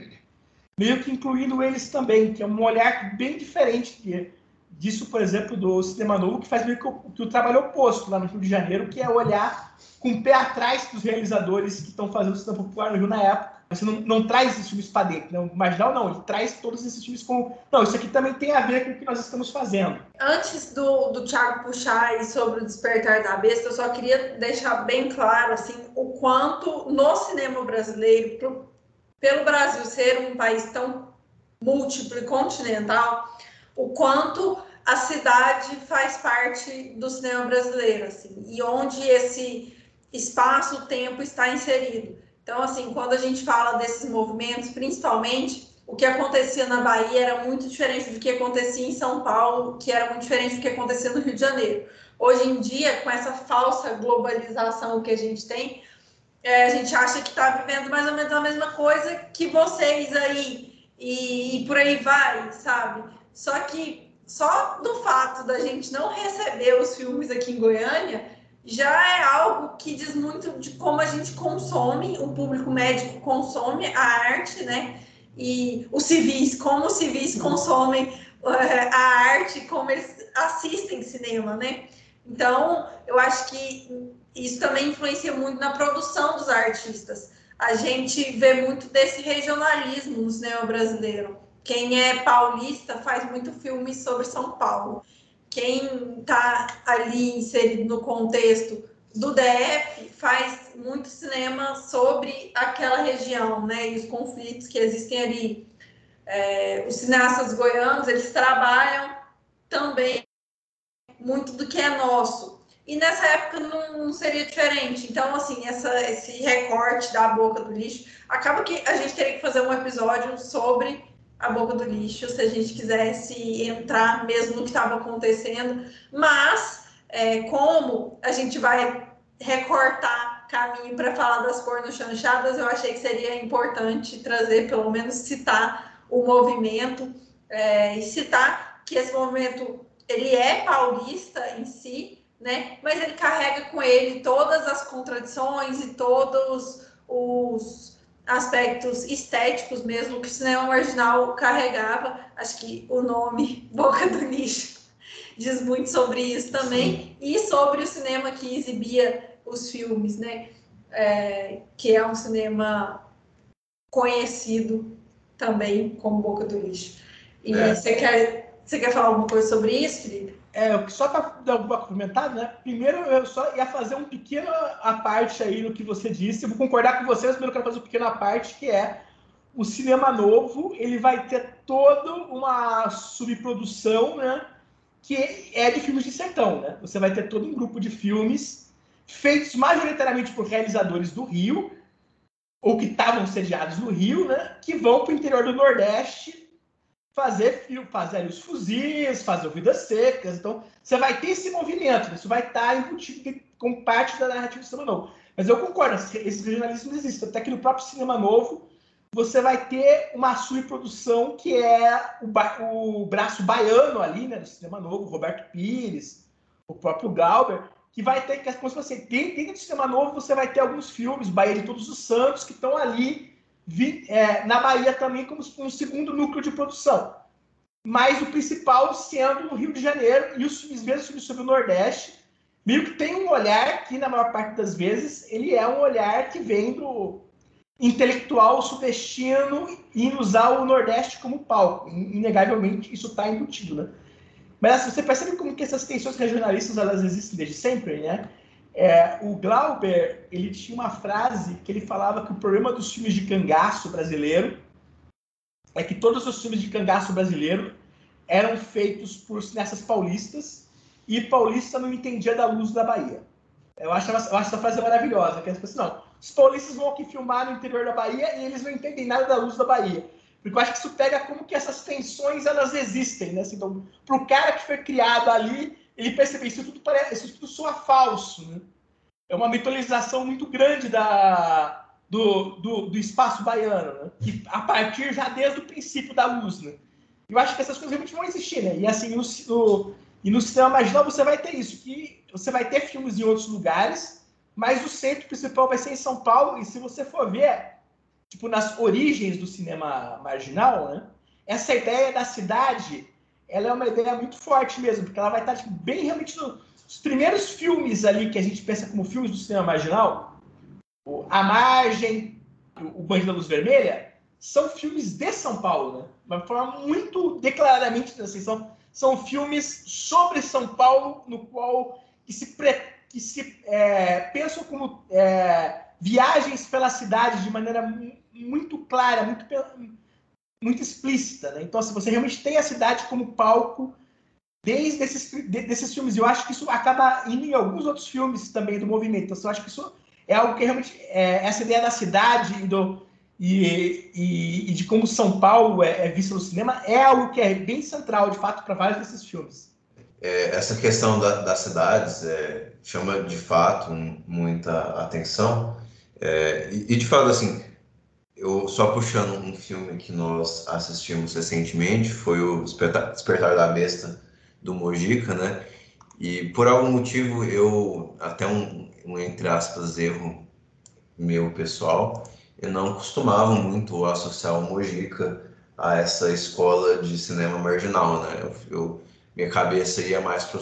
meio que incluindo eles também, que é um olhar bem diferente que, disso, por exemplo, do Cinema Novo, que faz meio que o, que o trabalho oposto lá no Rio de Janeiro, que é olhar com o pé atrás dos realizadores que estão fazendo o cinema popular no Rio na época. Você não, não traz esses filmes para dentro, não. O Marginal não, ele traz todos esses filmes com. Não, isso aqui também tem a ver com o que nós estamos fazendo. Antes do, do Thiago puxar sobre o Despertar da Besta, eu só queria deixar bem claro assim, o quanto no cinema brasileiro, pro, pelo Brasil ser um país tão múltiplo e continental, o quanto a cidade faz parte do cinema brasileiro, assim, e onde esse espaço-tempo está inserido. Então, assim, quando a gente fala desses movimentos, principalmente, o que acontecia na Bahia era muito diferente do que acontecia em São Paulo, que era muito diferente do que acontecia no Rio de Janeiro. Hoje em dia, com essa falsa globalização que a gente tem, é, a gente acha que está vivendo mais ou menos a mesma coisa que vocês aí, e, e por aí vai, sabe? Só que só do fato da gente não receber os filmes aqui em Goiânia já é algo que diz muito de como a gente consome, o público médico consome a arte, né? E os civis, como os civis consomem uh, a arte, como eles assistem cinema, né? Então, eu acho que isso também influencia muito na produção dos artistas. A gente vê muito desse regionalismo no cinema brasileiro. Quem é paulista faz muito filme sobre São Paulo. Quem está ali inserido no contexto do DF faz muito cinema sobre aquela região, né? E os conflitos que existem ali. É, os cineastas goianos, eles trabalham também muito do que é nosso. E nessa época não, não, seria diferente. Então, assim, essa, esse recorte da boca do lixo, acaba que a gente teria que fazer um episódio sobre a boca do lixo, se a gente quisesse entrar mesmo no que estava acontecendo. Mas, é, como a gente vai recortar caminho para falar das pornochanchadas, eu achei que seria importante trazer, pelo menos citar o movimento é, e citar que esse movimento ele é paulista em si, né? Mas ele carrega com ele todas as contradições e todos os aspectos estéticos mesmo que o cinema marginal carregava. Acho que o nome Boca do Nicho diz muito sobre isso também, e sobre o cinema que exibia os filmes, né? É, que é um cinema conhecido também como Boca do Lixo. E É. você, quer, você quer falar alguma coisa sobre isso, Felipe? É, só para dar uma comentada, né? Primeiro, eu só ia fazer um pequeno a parte aí no que você disse. Eu vou concordar com vocês, mas eu quero fazer um pequeno a parte, que é o cinema novo, ele vai ter toda uma subprodução, né? Que é de filmes de sertão, né? Você vai ter todo um grupo de filmes feitos majoritariamente por realizadores do Rio, ou que estavam sediados no Rio, né? Que vão para o interior do Nordeste fazer fazer os fuzis, fazer Vidas Secas. Então, você vai ter esse movimento, isso vai estar embutido como parte da narrativa do cinema novo. Mas eu concordo, esse regionalismo existe. Até que no próprio cinema novo, você vai ter uma subprodução que é o, ba o braço baiano ali, né, do cinema novo, Roberto Pires, o próprio Glauber, que vai ter que, como se você dentro do cinema novo, você vai ter alguns filmes, Bahia de Todos os Santos, que estão ali vi, é, na Bahia também como um segundo núcleo de produção. Mas o principal sendo no Rio de Janeiro e os filmes sobre o Nordeste, meio que tem um olhar que, na maior parte das vezes, ele é um olhar que vem do intelectual sudestino e usar o Nordeste como palco. Inegavelmente, isso está embutido, né? Mas assim, você percebe como que essas tensões regionalistas elas existem desde sempre, né? É, o Glauber ele tinha uma frase que ele falava que o problema dos filmes de cangaço brasileiro é que todos os filmes de cangaço brasileiro eram feitos por cineastas paulistas e paulista não entendia da luz da Bahia. Eu acho, eu acho essa frase maravilhosa, que as pessoas não, os paulistas vão aqui filmar no interior da Bahia e eles não entendem nada da luz da Bahia. Porque eu acho que isso pega como que essas tensões elas existem, né? Assim, então, para o cara que foi criado ali, ele percebe isso tudo parece, isso tudo soa falso, né? É uma mitologização muito grande da, do, do, do espaço baiano, né? Que a partir já desde o princípio da luz, né? Eu acho que essas coisas realmente vão existir, né? E assim, no, no, e no cinema marginal você vai ter isso, que você vai ter filmes em outros lugares, mas o centro principal vai ser em São Paulo, e se você for ver, tipo, nas origens do cinema marginal, né? Essa ideia da cidade, ela é uma ideia muito forte mesmo, porque ela vai estar tipo, bem realmente nos primeiros filmes ali que a gente pensa como filmes do cinema marginal, o A Margem, o Banho da Luz Vermelha, são filmes de São Paulo, né? Uma forma muito declaradamente assim, são, são filmes sobre São Paulo, no qual que se, pre, que se é, pensam como é, viagens pela cidade de maneira muito clara, muito, muito explícita. Né? Então, assim, você realmente tem a cidade como palco desde esses, desses filmes. Eu acho que isso acaba indo em alguns outros filmes também do movimento. Então, eu acho que isso é algo que realmente... É, essa ideia da cidade e, do, e, e, e de como São Paulo é, é vista no cinema é algo que é bem central, de fato, para vários desses filmes. É, essa questão da, das cidades é, chama, de fato, muita atenção. É, e, e, de fato, assim, eu só puxando um filme que nós assistimos recentemente, foi o Despertar, da Besta, do Mojica, né? E por algum motivo eu, até um, um entre aspas, erro meu pessoal, eu não costumava muito associar o Mojica a essa escola de cinema marginal, né? Eu, eu minha cabeça ia mais para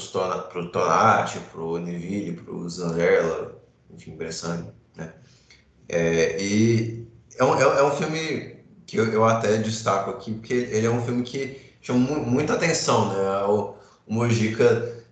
o Tonati, para o Neville, para o Zanderla, enfim, Bressani, né? É, e é um, é um filme que eu, eu, até destaco aqui, porque ele é um filme que chama muita atenção, né? O, o Mojica,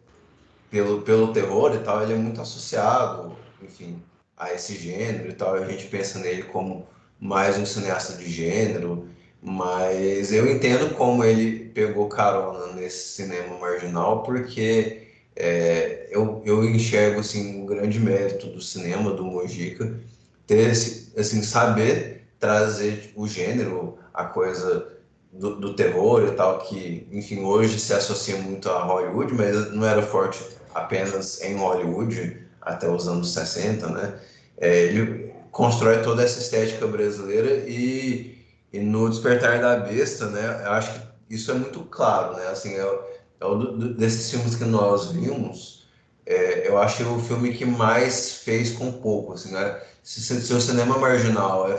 pelo, pelo terror e tal, ele é muito associado, enfim, a esse gênero e tal, a gente pensa nele como mais um cineasta de gênero, mas eu entendo como ele pegou carona nesse cinema marginal, porque é, eu, eu enxergo assim, um grande mérito do cinema, do Mojica, ter esse, assim, saber trazer o gênero, a coisa do, do, terror e tal, que, enfim, hoje se associa muito a Hollywood, mas não era forte apenas em Hollywood até os anos 60, né? É, ele constrói toda essa estética brasileira e e no Despertar da Besta, né, eu acho que isso é muito claro, né, assim, é, é desses filmes que nós vimos, é, eu acho que o filme que mais fez com pouco, assim, né, se, se, o cinema marginal é,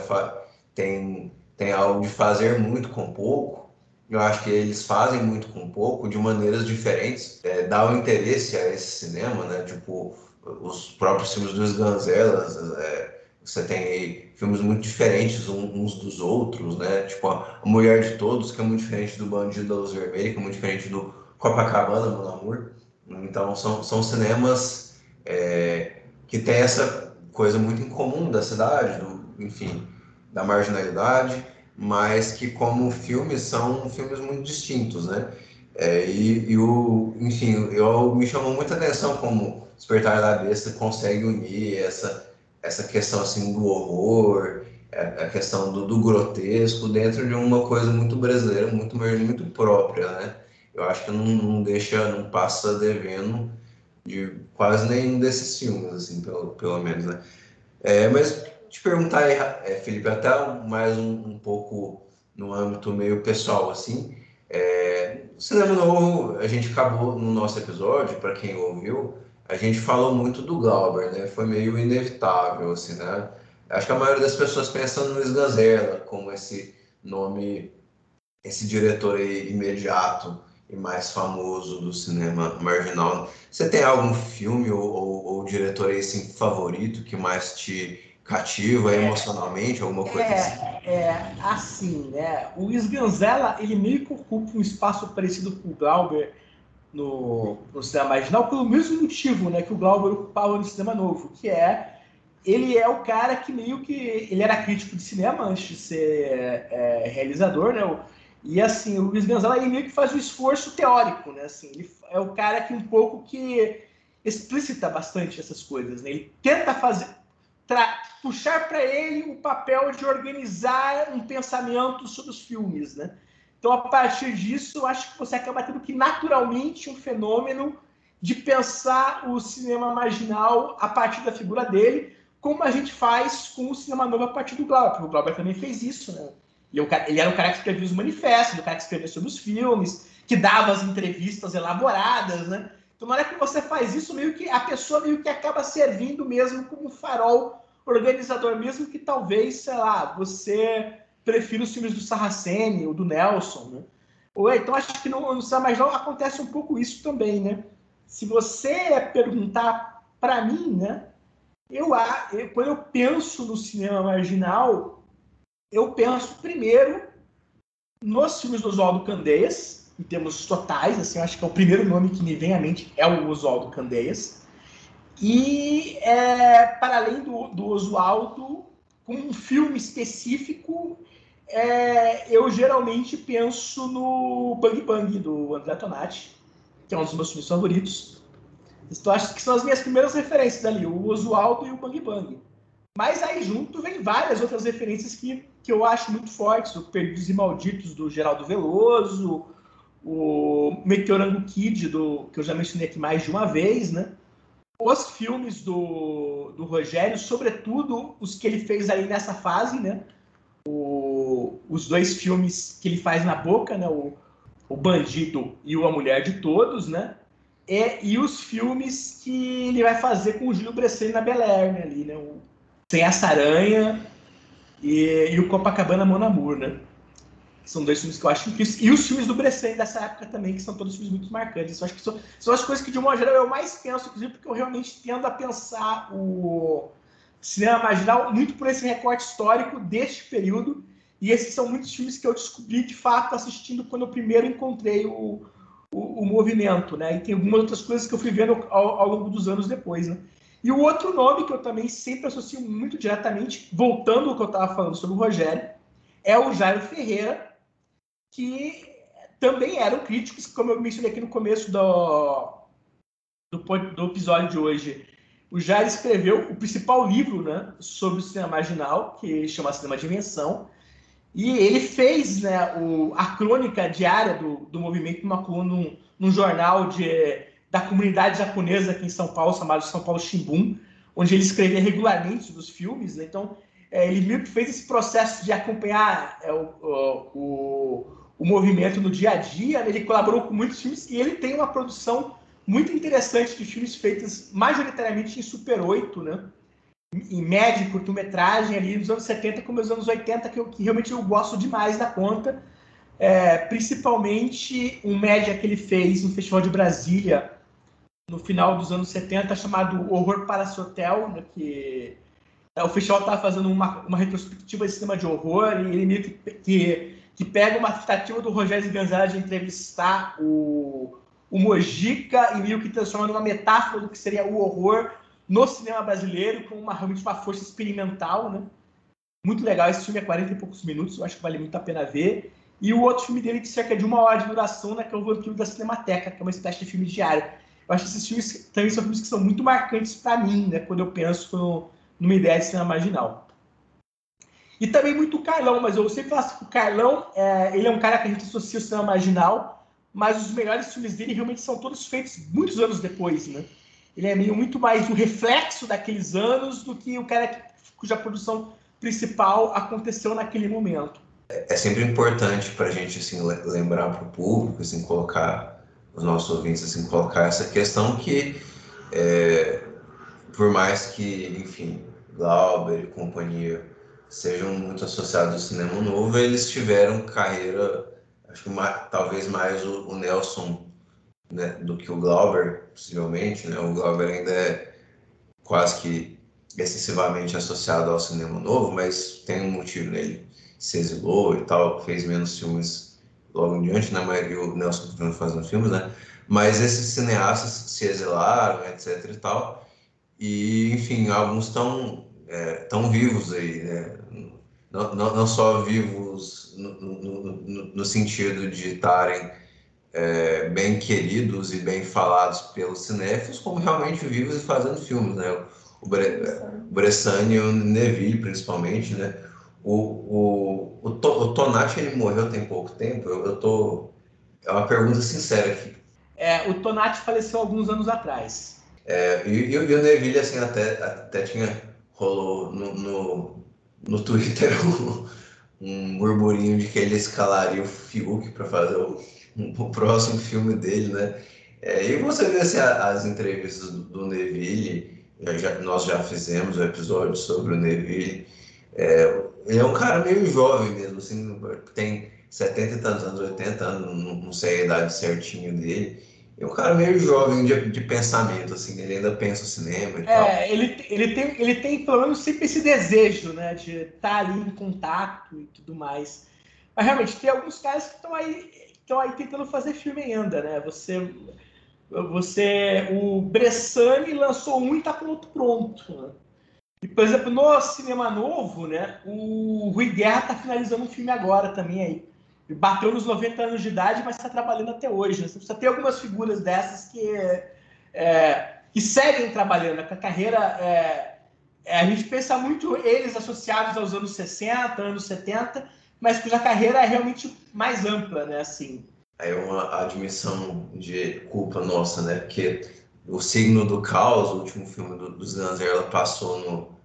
tem, tem algo de fazer muito com pouco, eu acho que eles fazem muito com pouco, de maneiras diferentes, é, dá o interesse a esse cinema, né? Tipo, os próprios filmes dos Ganzelas, é, você tem aí filmes muito diferentes uns dos outros, né? Tipo, A Mulher de Todos, que é muito diferente do Bandido da Luz Vermelha, que é muito diferente do Copacabana, Mon Amour. Então, são, são cinemas é, que têm essa coisa muito em comum da cidade, do, enfim, da marginalidade, mas que como filmes são filmes muito distintos, né? É, e, e, o, enfim, eu me chamou muita atenção como Despertar da Besta consegue unir essa essa questão assim do horror, é, a questão do, do, grotesco dentro de uma coisa muito brasileira, muito muito própria, né? Eu acho que não, não deixa, não passa devendo de quase nenhum desses filmes, assim, pelo, pelo menos, né? É, mas te perguntar aí, é, Felipe, até mais um, um, pouco no âmbito meio pessoal, assim, é, o cinema novo, a gente acabou no nosso episódio, para quem ouviu, a gente falou muito do Glauber, né? Foi meio inevitável, assim, né? Acho que a maioria das pessoas pensa no Luiz Gazella como esse nome, esse diretor aí imediato e mais famoso do cinema marginal. Você tem algum filme ou, ou, ou diretor aí, assim, favorito que mais te cativa é, emocionalmente, alguma coisa é, assim? É, assim, né? O Luiz Ganzella, ele meio que ocupa um espaço parecido com o Glauber, no, no cinema marginal pelo mesmo motivo né, que o Glauber ocupava no cinema novo, que é ele é o cara que meio que ele era crítico de cinema antes de ser é, realizador, né? E assim, o Luiz Gonzalo ele meio que faz um esforço teórico, né? Assim, ele é o cara que um pouco que explicita bastante essas coisas, né? Ele tenta fazer puxar para ele o papel de organizar um pensamento sobre os filmes, né? Então, a partir disso, eu acho que você acaba tendo que naturalmente um fenômeno de pensar o cinema marginal a partir da figura dele, como a gente faz com o cinema novo a partir do Glauber, o Glauber também fez isso, né? Ele era o cara que escrevia os manifestos, o cara que escrevia sobre os filmes, que dava as entrevistas elaboradas, né? Então, na hora que você faz isso, meio que a pessoa meio que acaba servindo mesmo como farol organizador, mesmo que talvez, sei lá, você prefiro os filmes do Sarraceni ou do Nelson, né? Ou, então acho que no, no cinema marginal acontece um pouco isso também, né? Se você perguntar para mim, né? Eu, eu, quando eu penso no cinema marginal, eu penso primeiro nos filmes do Oswaldo Candeias, em termos totais, assim, acho que é o primeiro nome que me vem à mente é o Oswaldo Candeias. E, é, para além do, do Oswaldo, com um filme específico, é, eu geralmente penso no Bang Bang, do André Tonati, que é um dos meus filmes favoritos. Então, acho que são as minhas primeiras referências ali, o Oswaldo e o Bang Bang. Mas aí junto vem várias outras referências que, que eu acho muito fortes, o Perdidos e Malditos, do Geraldo Veloso, o Meteorango Kid, do, que eu já mencionei aqui mais de uma vez, né? Os filmes do, do Rogério, sobretudo os que ele fez ali nessa fase, né? o, os dois filmes que ele faz na boca, né? O, o Bandido e o A Mulher de Todos, né? E, e os filmes que ele vai fazer com o Júlio Bressan na Bel Air, né? Ali, né? O Sem essa Aranha e, e o Copacabana Mon Amour, né? São dois filmes que eu acho incríveis. E os filmes do Bressan dessa época também, que são todos filmes muito marcantes. Eu acho que são, são as coisas que, de uma geral, eu mais penso, inclusive, porque eu realmente tendo a pensar o, cinema marginal muito por esse recorte histórico deste período. E esses são muitos filmes que eu descobri de fato assistindo quando eu primeiro encontrei o, o, o movimento, né? E tem algumas outras coisas que eu fui vendo ao, ao, longo dos anos depois, né? E o outro nome que eu também sempre associo muito diretamente, voltando ao que eu estava falando sobre o Rogério, é o Jairo Ferreira, que também eram críticos, como eu mencionei aqui no começo do, do, do episódio de hoje, o Jair escreveu o principal livro né, sobre o cinema marginal, que chama Cinema de Invenção, e ele fez né, o, a crônica diária do, do movimento numa coluna num, num jornal de, da comunidade japonesa aqui em São Paulo, chamado São Paulo Shimbun, onde ele escrevia regularmente sobre os filmes. Né? Então, é, ele meio que fez esse processo de acompanhar é, o, o, o, movimento no dia a dia. Né? Ele colaborou com muitos filmes e ele tem uma produção muito interessante de filmes feitos majoritariamente em Super 8, né? Em média, curto-metragem ali nos anos 70 como nos anos 80, que, eu, que realmente eu gosto demais da conta. é, principalmente um média que ele fez no Festival de Brasília no final dos anos 70, chamado Horror para Seu Hotel, né, que é, o festival estava fazendo uma, uma retrospectiva de cinema de horror e ele meio que, que, que pega uma tentativa do Rogério Ganzara de entrevistar o, o Mojica e meio que transforma numa metáfora do que seria o horror no cinema brasileiro, com uma, realmente uma força experimental, né? Muito legal, esse filme é 40 e poucos minutos, eu acho que vale muito a pena ver. E o outro filme dele, de cerca de uma hora de duração, né, que é o Vampiro da Cinemateca, que é uma espécie de filme diário. Eu acho que esses filmes também são filmes que são muito marcantes para mim, né, quando eu penso no, numa ideia de cinema marginal. E também muito o Carlão, mas eu sempre falo assim, que o Carlão, é, ele é um cara que a gente associa ao cinema marginal, mas os melhores filmes dele realmente são todos feitos muitos anos depois, né? Ele é meio muito mais um reflexo daqueles anos do que o cara que, cuja produção principal aconteceu naquele momento. É sempre importante para a gente assim lembrar para o público, assim colocar os nossos ouvintes assim colocar essa questão que é, por mais que, enfim, Glauber e companhia sejam muito associados ao cinema novo, eles tiveram carreira, acho que talvez mais o, o Nelson né, do que o Glauber, possivelmente, né? O Glauber ainda é quase que excessivamente associado ao cinema novo, mas tem um motivo nele. Né? Se exilou e tal, fez menos filmes logo em diante, né? Mas, e o Nelson continuando fazendo filmes, né? Mas esses cineastas se exilaram, etc e tal. E, enfim, alguns estão é, tão vivos aí, né? Não, não, não só vivos no, no, no, no sentido de estarem é, bem queridos e bem falados pelos cinéfilos, como realmente vivos e fazendo filmes, né? O, Bre o Bressani e o Neville, principalmente, né? O, o, o, o Tonati, ele morreu tem pouco tempo, eu, eu tô... É uma pergunta sincera aqui. É, o Tonati faleceu alguns anos atrás. É, e, e, o Neville, assim, até, até tinha... Rolou no, no, no Twitter um, burburinho de que ele escalaria o Fiuk para fazer o o próximo filme dele, né? É, e você vê assim, as entrevistas do, do Neville, já, nós já fizemos um episódio sobre o Neville. É, ele é um cara meio jovem mesmo, assim, tem 70 e tantos anos, 80 anos, não, não sei a idade certinho dele. É um cara meio jovem de, de pensamento, assim, ele ainda pensa o cinema e é, tal. Ele, ele, tem, ele tem, pelo menos, sempre esse desejo, né, de estar tá ali em contato e tudo mais. Mas, realmente, tem alguns caras que estão aí estão aí tentando fazer filme ainda, né? Você, você, o Bressani lançou um e está com outro pronto. Né? E, por exemplo, no cinema novo, né? O Rui Guerra está finalizando um filme agora também aí. Ele bateu nos 90 anos de idade, mas está trabalhando até hoje. Né? Você precisa ter algumas figuras dessas que, é, que seguem trabalhando, né? a carreira. É, é, a gente pensa muito eles associados aos anos 60, anos 70, mas cuja carreira é realmente mais ampla, né? Assim. É uma admissão de culpa nossa, né? Porque o Signo do Caos, o último filme do, do Zanzerla, passou no,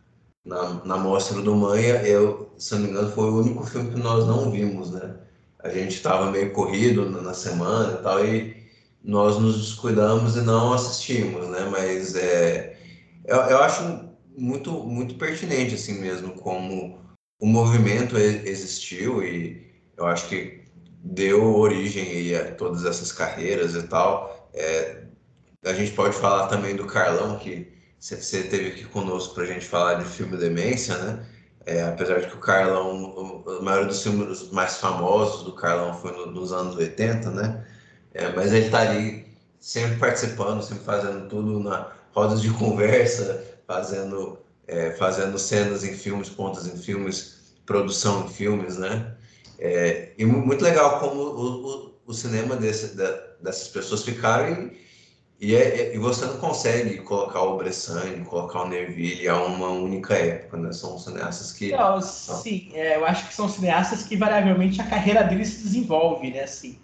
na, na Mostra do Manha. Eu, se não me engano, foi o único filme que nós não vimos, né? A gente estava meio corrido na, na semana e tal, e nós nos descuidamos e não assistimos, né? Mas é, eu, eu acho muito, muito pertinente, assim mesmo, como o movimento existiu e eu acho que deu origem a todas essas carreiras e tal. É, a gente pode falar também do Carlão, que você teve aqui conosco para a gente falar de filme Demência, né? É, apesar de que o Carlão, a maioria dos filmes mais famosos do Carlão foi no, nos anos 80, né? É, mas ele está ali sempre participando, sempre fazendo tudo na rodas de conversa, fazendo é, fazendo cenas em filmes, pontas em filmes, produção em filmes, né? É, e muito legal como o, o, o cinema desse, dessas pessoas ficaram e, e, é, e, você não consegue colocar o Bressani, colocar o Nerville a uma única época, né? São cineastas que... Não, sim, é, eu acho que são cineastas que variavelmente a carreira deles se desenvolve, né? Assim,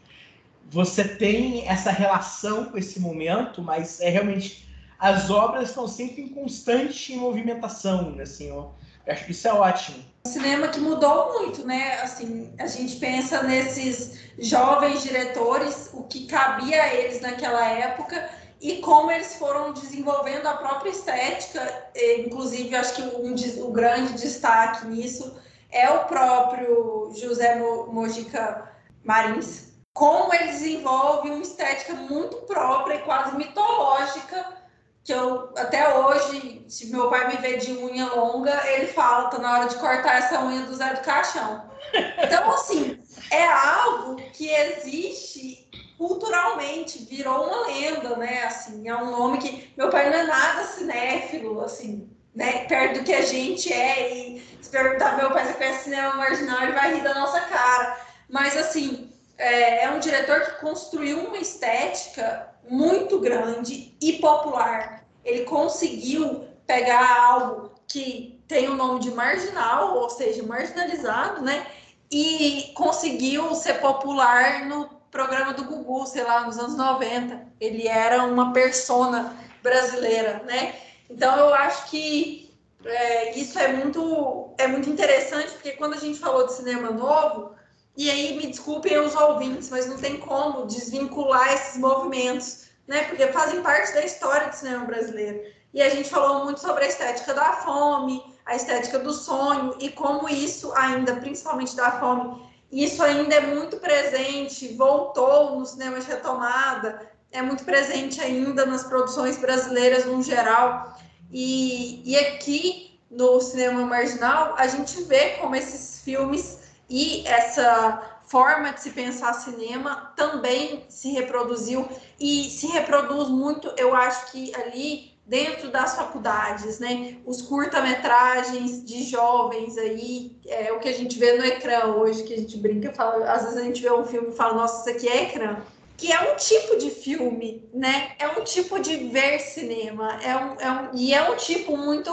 você tem essa relação com esse momento, mas é realmente as obras estão sempre em constante movimentação, né? assim, eu acho que isso é ótimo. Cinema que mudou muito, né? Assim, a gente pensa nesses jovens diretores, o que cabia a eles naquela época e como eles foram desenvolvendo a própria estética. Inclusive, acho que um, o grande destaque nisso é o próprio José Mojica Marins, como ele desenvolve uma estética muito própria e quase mitológica, que eu até hoje, se meu pai me vê de unha longa, ele fala, tá na hora de cortar essa unha do Zé do Caixão. Então, assim, é algo que existe culturalmente, virou uma lenda, né? Assim, é um nome que meu pai não é nada cinéfilo, assim, né? Perto do que a gente é e se perguntar meu pai se conhece cinema marginal, ele vai rir da nossa cara. Mas assim, é, é um diretor que construiu uma estética muito grande e popular. Ele conseguiu pegar algo que tem o nome de marginal, ou seja, marginalizado, né? E conseguiu ser popular no programa do Gugu, sei lá, nos anos 90. Ele era uma persona brasileira, né? Então eu acho que é, isso é muito, é muito interessante, porque quando a gente falou de cinema novo, e aí me desculpem os ouvintes, mas não tem como desvincular esses movimentos, né? Porque fazem parte da história do cinema brasileiro. E a gente falou muito sobre a estética da fome, a estética do sonho e como isso ainda, principalmente da fome, isso ainda é muito presente, voltou no cinema de retomada, é muito presente ainda nas produções brasileiras no geral. E, e aqui no cinema marginal, a gente vê como esses filmes e essa forma de se pensar cinema também se reproduziu e se reproduz muito, eu acho que ali dentro das faculdades, né? Os curta-metragens de jovens aí, é o que a gente vê no ecrã hoje, que a gente brinca, fala, às vezes a gente vê um filme e fala, nossa, isso aqui é ecrã. Que é um tipo de filme, né? É um tipo de ver cinema, é um, é um, e é um tipo muito,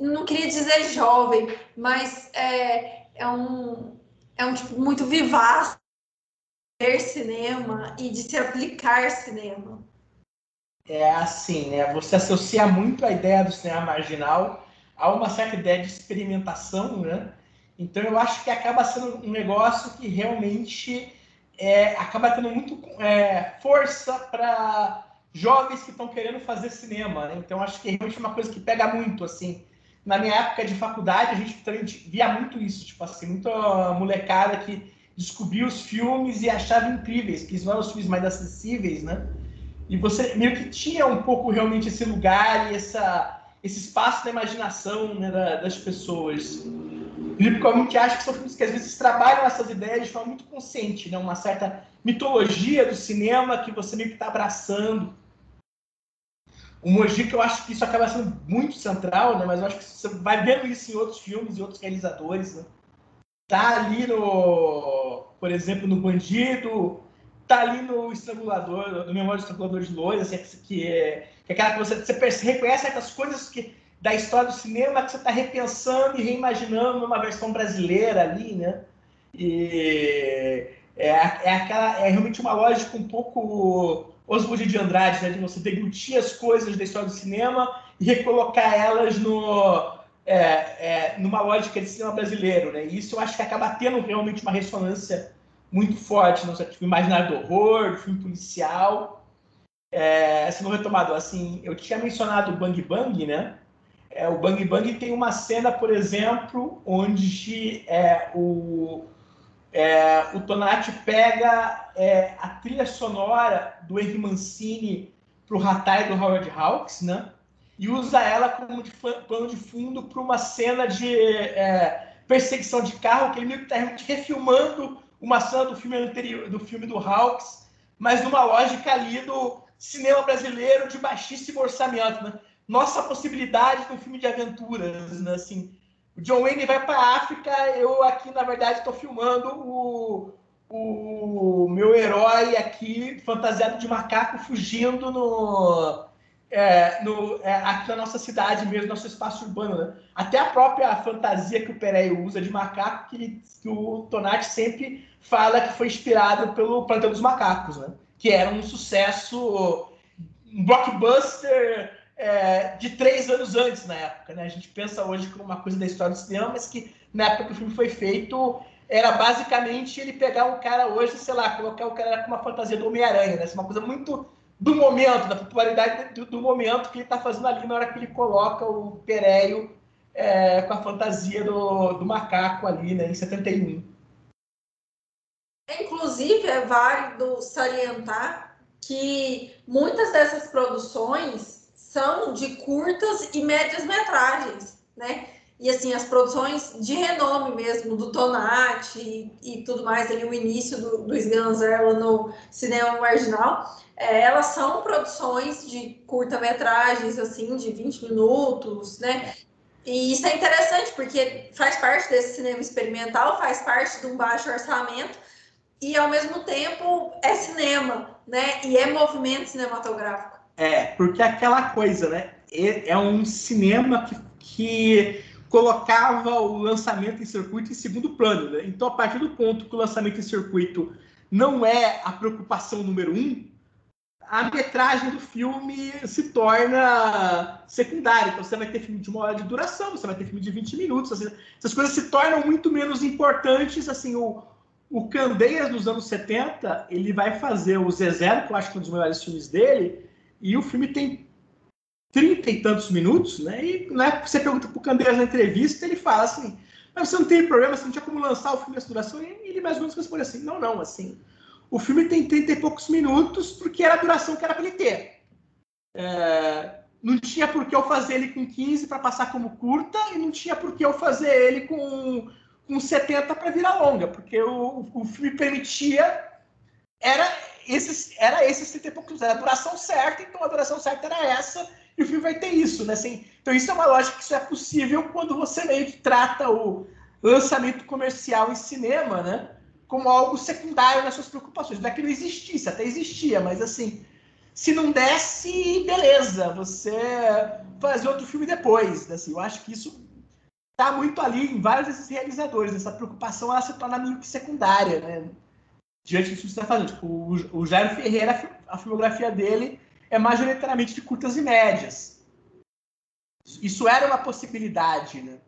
não queria dizer jovem, mas é, é um, é um tipo muito vivaz ver cinema e de se aplicar cinema é assim, né? Você associa muito a ideia do cinema marginal a uma certa ideia de experimentação, né? Então eu acho que acaba sendo um negócio que realmente é, acaba tendo muito é, força para jovens que estão querendo fazer cinema, né? Então acho que é realmente uma coisa que pega muito, assim. Na minha época de faculdade, a gente via muito isso, tipo assim, muita molecada que descobriu os filmes e achava incríveis, que não eram os filmes mais acessíveis, né? E você meio que tinha um pouco realmente esse lugar e essa, esse espaço da imaginação né, da, das pessoas. E realmente acho que são filmes que às vezes trabalham essas ideias de forma muito consciente, né? uma certa mitologia do cinema que você meio que está abraçando. O Moji, que eu acho que isso acaba sendo muito central, né? mas eu acho que você vai vendo isso em outros filmes e outros realizadores. Né? Tá ali no, por exemplo, no Bandido, tá ali no estrangulador, no memória do estrangulador de loira, assim, que, é, que é aquela que você, você reconhece certas coisas que, da história do cinema que você está repensando e reimaginando numa versão brasileira ali, né? E é, é, aquela, é realmente uma lógica um pouco Oswald de Andrade, né? De você deglutir as coisas da história do cinema e recolocar elas no, é, é, numa lógica de cinema brasileiro, né? E isso eu acho que acaba tendo realmente uma ressonância muito forte no tipo, imaginário do horror, do filme policial. É, sendo retomado, assim, eu tinha mencionado o Bang Bang, né? É, o Bang Bang tem uma cena, por exemplo, onde é, o, é, o Tonati pega é, a trilha sonora do Henry Mancini para o Hatai do Howard Hawks, né? E usa ela como de plano de fundo para uma cena de é, perseguição de carro, que ele meio que está refilmando uma cena do filme anterior, do filme do Hawks, mas numa lógica ali do cinema brasileiro de baixíssimo orçamento, né? Nossa possibilidade de um filme de aventuras, né? Assim, o John Wayne vai para a África, eu aqui na verdade estou filmando o, o meu herói aqui fantasiado de macaco fugindo no é, no, é, aqui na nossa cidade mesmo, nosso espaço urbano, né? Até a própria fantasia que o Pereio usa de macaco, que, que o Tonati sempre fala que foi inspirado pelo Planeta dos Macacos, né? Que era um sucesso, um blockbuster é, de três anos antes na época, né? A gente pensa hoje como uma coisa da história do cinema, mas que na época que o filme foi feito era basicamente ele pegar um cara hoje, sei lá, colocar o cara com uma fantasia do Homem-Aranha, né? Uma coisa muito do momento, da popularidade do, do momento que ele está fazendo ali na hora que ele coloca o Pereio é, com a fantasia do, do macaco ali, né, em 71. Inclusive, é válido salientar que muitas dessas produções são de curtas e médias metragens, né? E assim, as produções de renome mesmo, do Tonati e, e tudo mais, ali, o início do, do Sganzerla no cinema marginal, é, elas são produções de curta-metragens, assim, de 20 minutos, né? E isso é interessante, porque faz parte desse cinema experimental, faz parte de um baixo orçamento, e ao mesmo tempo é cinema, né? E é movimento cinematográfico. É, porque aquela coisa, né? É, um cinema que, que colocava o lançamento em circuito em segundo plano. Né? Então, a partir do ponto que o lançamento em circuito não é a preocupação número um, a metragem do filme se torna secundária. Então, você vai ter filme de uma hora de duração, você vai ter filme de 20 minutos. Assim, essas coisas se tornam muito menos importantes. Assim, o, o Candeias dos anos 70, ele vai fazer o Zezé, que eu acho que é um dos melhores filmes dele, e o filme tem trinta e tantos minutos, né? E né, você pergunta pro Candeias na entrevista, ele fala assim, mas você não tem problema, você não tinha como lançar o filme nessa duração? E ele mais ou menos responde assim, não, não, assim, o filme tem 30 e poucos minutos porque era a duração que era para ele ter. É, não tinha por que eu fazer ele com 15 para passar como curta e não tinha por que eu fazer ele com, com 70 para virar longa, porque o, o filme permitia era esses era esses 30 e poucos, era a duração certa, então a duração certa era essa e o filme vai ter isso, né? Assim, então isso é uma lógica que isso é possível quando você meio que trata o lançamento comercial em cinema, né? Como algo secundário nas suas preocupações. Não é que não existisse, até existia, mas assim, se não desse, beleza, você fazer outro filme depois. Né? Assim, eu acho que isso está muito ali em vários desses realizadores. Essa preocupação ela se torna meio que secundária, né? Diante do que você está fazendo. Tipo, o, Jairo Ferreira, a filmografia dele é majoritariamente de curtas e médias. Isso era uma possibilidade, né?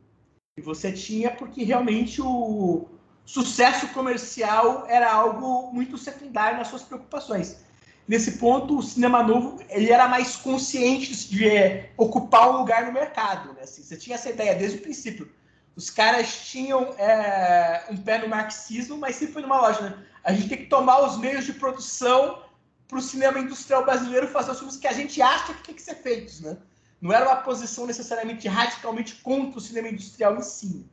E você tinha porque realmente o sucesso comercial era algo muito secundário nas suas preocupações. Nesse ponto, o cinema novo ele era mais consciente de é, ocupar um lugar no mercado. Né? Assim, você tinha essa ideia desde o princípio. Os caras tinham é, um pé no marxismo, mas sempre foi numa loja. Né? A gente tem que tomar os meios de produção para o cinema industrial brasileiro fazer os filmes que a gente acha que tem que ser feitos, né? Não era uma posição necessariamente radicalmente contra o cinema industrial em si.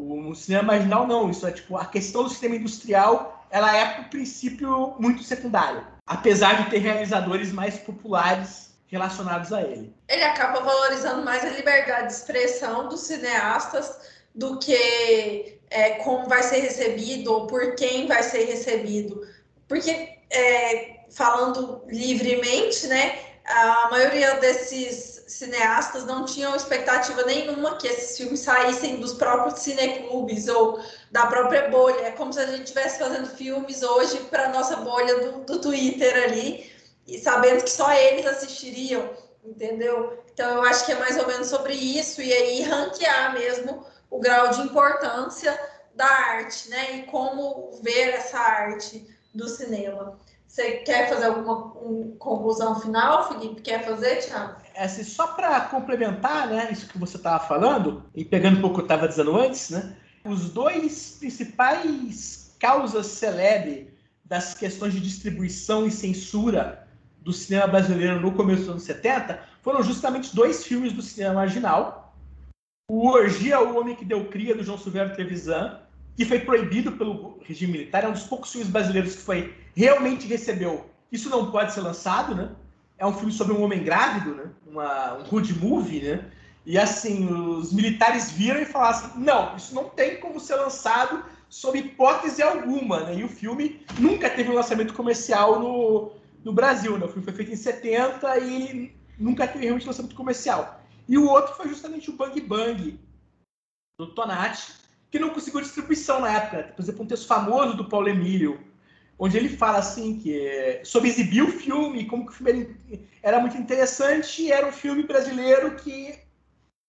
O cinema marginal não, isso é tipo a questão do cinema industrial, ela é por princípio muito secundária, apesar de ter realizadores mais populares relacionados a ele. Ele acaba valorizando mais a liberdade de expressão dos cineastas do que é, como vai ser recebido ou por quem vai ser recebido. Porque é, falando livremente, né? A maioria desses cineastas não tinham expectativa nenhuma que esses filmes saíssem dos próprios cineclubes ou da própria bolha. É como se a gente estivesse fazendo filmes hoje para nossa bolha do, do Twitter ali, e sabendo que só eles assistiriam, entendeu? Então eu acho que é mais ou menos sobre isso, e aí ranquear mesmo o grau de importância da arte, né? E como ver essa arte do cinema. Você quer fazer alguma um, conclusão final, Felipe? Quer fazer, Thiago? É, assim, só para complementar né, isso que você estava falando, e pegando um pouco o que eu estava dizendo antes, né, os dois principais causas celebre das questões de distribuição e censura do cinema brasileiro no começo dos anos 70 foram justamente dois filmes do cinema marginal. O Orgia, o Homem que Deu Cria, do João Silvério Trevisan, que foi proibido pelo regime militar, é um dos poucos filmes brasileiros que foi realmente recebeu. Isso não pode ser lançado, né? É um filme sobre um homem grávido, né? Uma, um road movie, né? E assim, os militares viram e falaram assim: não, isso não tem como ser lançado sob hipótese alguma, né? E o filme nunca teve um lançamento comercial no, no Brasil, né? O filme foi feito em 70 e nunca teve realmente lançamento comercial. E o outro foi justamente o Bang Bang, do Tonati, que não conseguiu distribuição na época. Por exemplo, um texto famoso do Paulo Emílio, onde ele fala assim que é, sobre exibir o filme, como que o filme era, era muito interessante, era um filme brasileiro que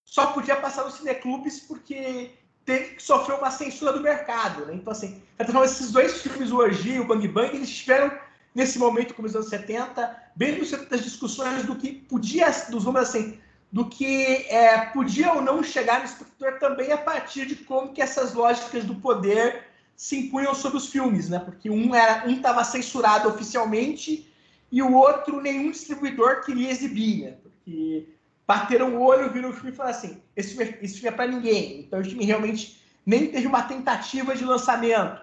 só podia passar nos cineclubes porque teve, sofreu uma censura do mercado. Né? Então, assim, esses dois filmes, o Orgia e o Bang Bang, eles estiveram nesse momento, como nos anos 70, bem no centro das discussões do que podia, dos números assim, do que é, podia ou não chegar no espectador também a partir de como que essas lógicas do poder se impunham sobre os filmes, né? Porque um era um estava censurado oficialmente e o outro nenhum distribuidor queria exibir, né? Porque bateram o olho, viram o filme e falaram assim: esse filme, é, esse é para ninguém. Então o filme realmente nem teve uma tentativa de lançamento.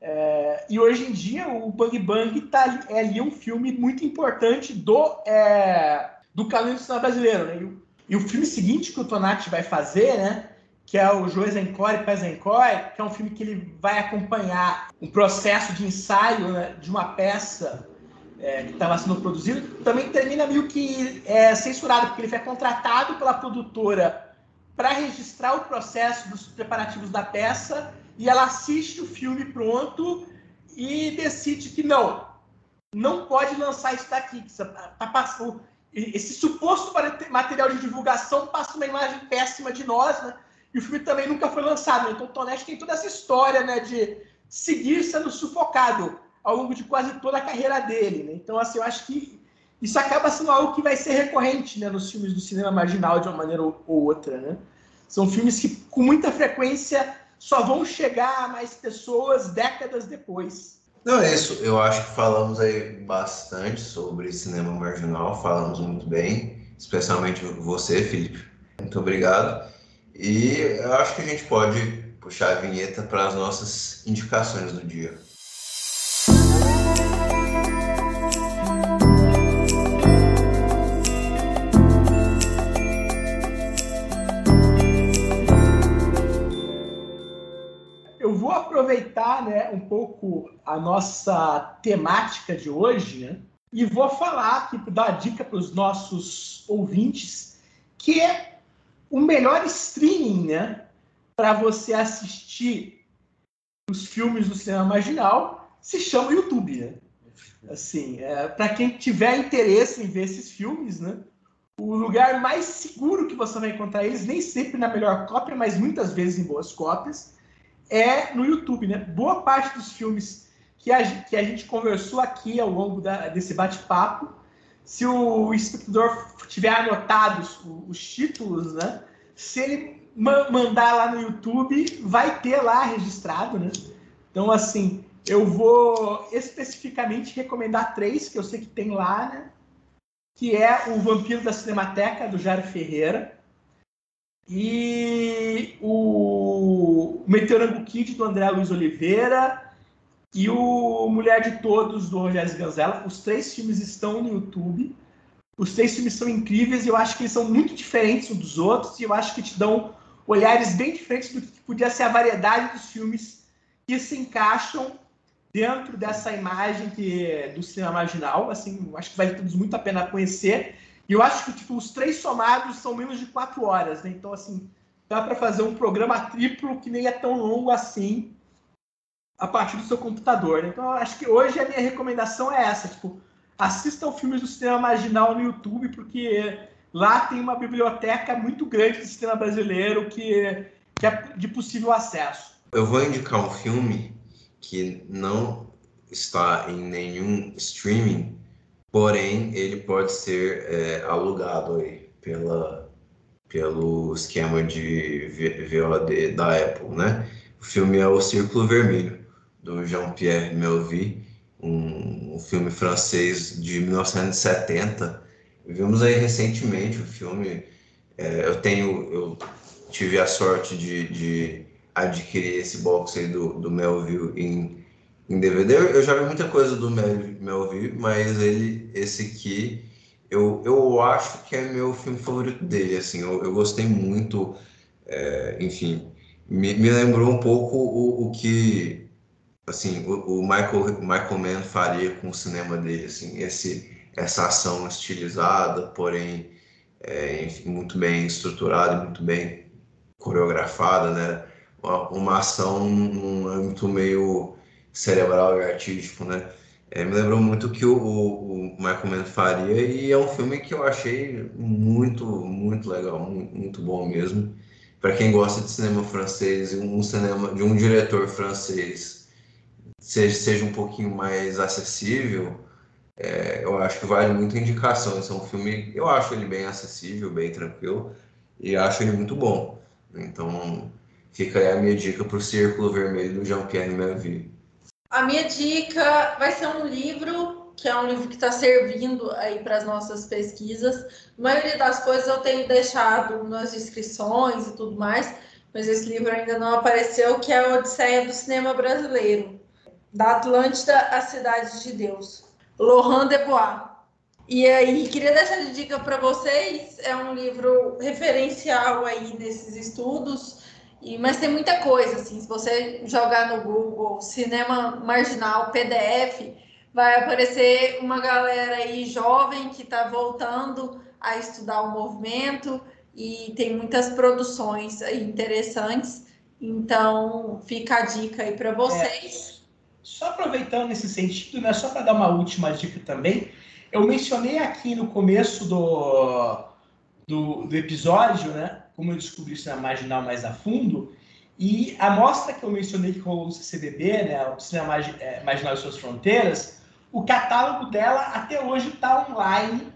É, e hoje em dia o Bang Bang tá, é ali um filme muito importante do, é, do cinema brasileiro. Né? E, e o filme seguinte que o Tonati vai fazer, né? que é o Joe Zencore e Pezencore, que é um filme que ele vai acompanhar um processo de ensaio né, de uma peça é, que estava sendo produzida, também termina meio que é, censurado, porque ele foi contratado pela produtora para registrar o processo dos preparativos da peça e ela assiste o filme pronto e decide que não, não pode lançar isso daqui. Que tá, tá esse suposto material de divulgação passa uma imagem péssima de nós, né? E o filme também nunca foi lançado. Então o Tonete tem toda essa história né, de seguir sendo sufocado ao longo de quase toda a carreira dele. Né? Então, assim, eu acho que isso acaba sendo algo que vai ser recorrente né, nos filmes do cinema marginal de uma maneira ou, outra. Né? São filmes que, com muita frequência, só vão chegar a mais pessoas décadas depois. Não, é isso. Eu acho que falamos aí bastante sobre cinema marginal, falamos muito bem, especialmente você, Felipe. Muito obrigado. E eu acho que a gente pode puxar a vinheta para as nossas indicações do dia. Né, um pouco a nossa temática de hoje né, e vou falar aqui, dar dica para os nossos ouvintes, que é o melhor streaming, né, para você assistir os filmes do cinema marginal se chama YouTube, né? Assim, é, para quem tiver interesse em ver esses filmes, né, o lugar mais seguro que você vai encontrar eles, nem sempre na melhor cópia, mas muitas vezes em boas cópias, é no YouTube, né? Boa parte dos filmes que a, que a gente conversou aqui ao longo da, desse bate-papo se o instrutor tiver anotado os, os títulos, né? Se ele ma mandar lá no YouTube, vai ter lá registrado, né? Então, assim, eu vou especificamente recomendar três que eu sei que tem lá, né? Que é o Vampiro da Cinemateca, do Jairo Ferreira, e o Meteorango Kid, do André Luiz Oliveira, e o Mulher de Todos, do Rogério Ganzella. Os três filmes estão no YouTube. Os três filmes são incríveis e eu acho que eles são muito diferentes uns dos outros e eu acho que te dão olhares bem diferentes do que podia ser a variedade dos filmes que se encaixam dentro dessa imagem que é do cinema marginal. Assim, eu acho que vale todos muito a pena conhecer. E eu acho que tipo, os três somados são menos de quatro horas, né? Então, assim, dá para fazer um programa triplo que nem é tão longo assim a partir do seu computador. Né? Então, eu acho que hoje a minha recomendação é essa, tipo, assistam filmes do cinema marginal no YouTube, porque lá tem uma biblioteca muito grande do cinema brasileiro que, que é de possível acesso. Eu vou indicar um filme que não está em nenhum streaming, porém ele pode ser é, alugado aí pela, pelo esquema de VOD da Apple, né? O filme é O Círculo Vermelho do Jean-Pierre Melville, um, um, filme francês de 1970. Vimos aí recentemente o filme. É, eu tenho, eu tive a sorte de, de adquirir esse box aí do, do Melville em, em DVD. Eu já vi muita coisa do Melville, mas ele, esse aqui, eu, eu acho que é meu filme favorito dele. Assim, eu, eu gostei muito. É, enfim, me, me lembrou um pouco o, o que assim o, Michael Michael Mann faria com o cinema dele assim esse essa ação estilizada porém é, enfim, muito bem estruturada muito bem coreografada né uma, uma ação num âmbito meio cerebral e artístico né é, me lembrou muito que o, o, Michael Mann faria e é um filme que eu achei muito muito legal muito, muito bom mesmo para quem gosta de cinema francês um cinema de um diretor francês seja, seja um pouquinho mais acessível, é, eu acho que vale muito a indicação. Esse é um filme, eu acho ele bem acessível, bem tranquilo, e acho ele muito bom. Então, fica aí a minha dica para o Círculo Vermelho do Jean-Pierre Melville. A minha dica vai ser um livro, que é um livro que está servindo aí para as nossas pesquisas. A maioria das coisas eu tenho deixado nas descrições e tudo mais, mas esse livro ainda não apareceu, que é a Odisseia do Cinema Brasileiro, da Atlântida à Cidade de Deus, Laurent Debois. E aí, queria deixar de dica para vocês, é um livro referencial aí nesses estudos, e, mas tem muita coisa, assim, se você jogar no Google Cinema Marginal PDF, vai aparecer uma galera aí jovem que está voltando a estudar o movimento, e tem muitas produções interessantes. Então, fica a dica aí para vocês. É, só aproveitando nesse sentido, né, só para dar uma última dica também, eu mencionei aqui no começo do, do, do episódio, né, como eu descobri isso na Marginal mais a fundo, e a mostra que eu mencionei que rolou no CCBB, né, o Cinema é, Marginal e Suas Fronteiras, o catálogo dela até hoje está online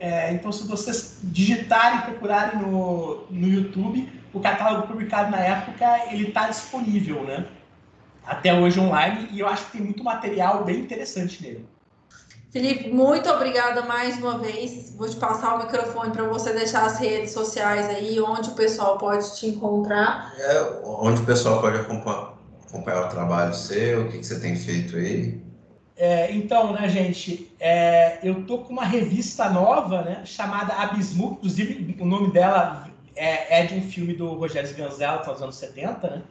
é, então, se vocês digitarem procurarem no, no YouTube, o catálogo publicado na época, ele está disponível, né? Até hoje online, e eu acho que tem muito material bem interessante nele. Felipe, muito obrigada mais uma vez. Vou te passar o microfone para você deixar as redes sociais aí, onde o pessoal pode te encontrar. É, onde o pessoal pode acompanhar, acompanhar o trabalho seu, o que, que você tem feito aí. É, então, né, gente, é, eu tô com uma revista nova, né, chamada Abismo, inclusive o nome dela é, é de um filme do Rogério Ganzella, tá dos anos 70, né?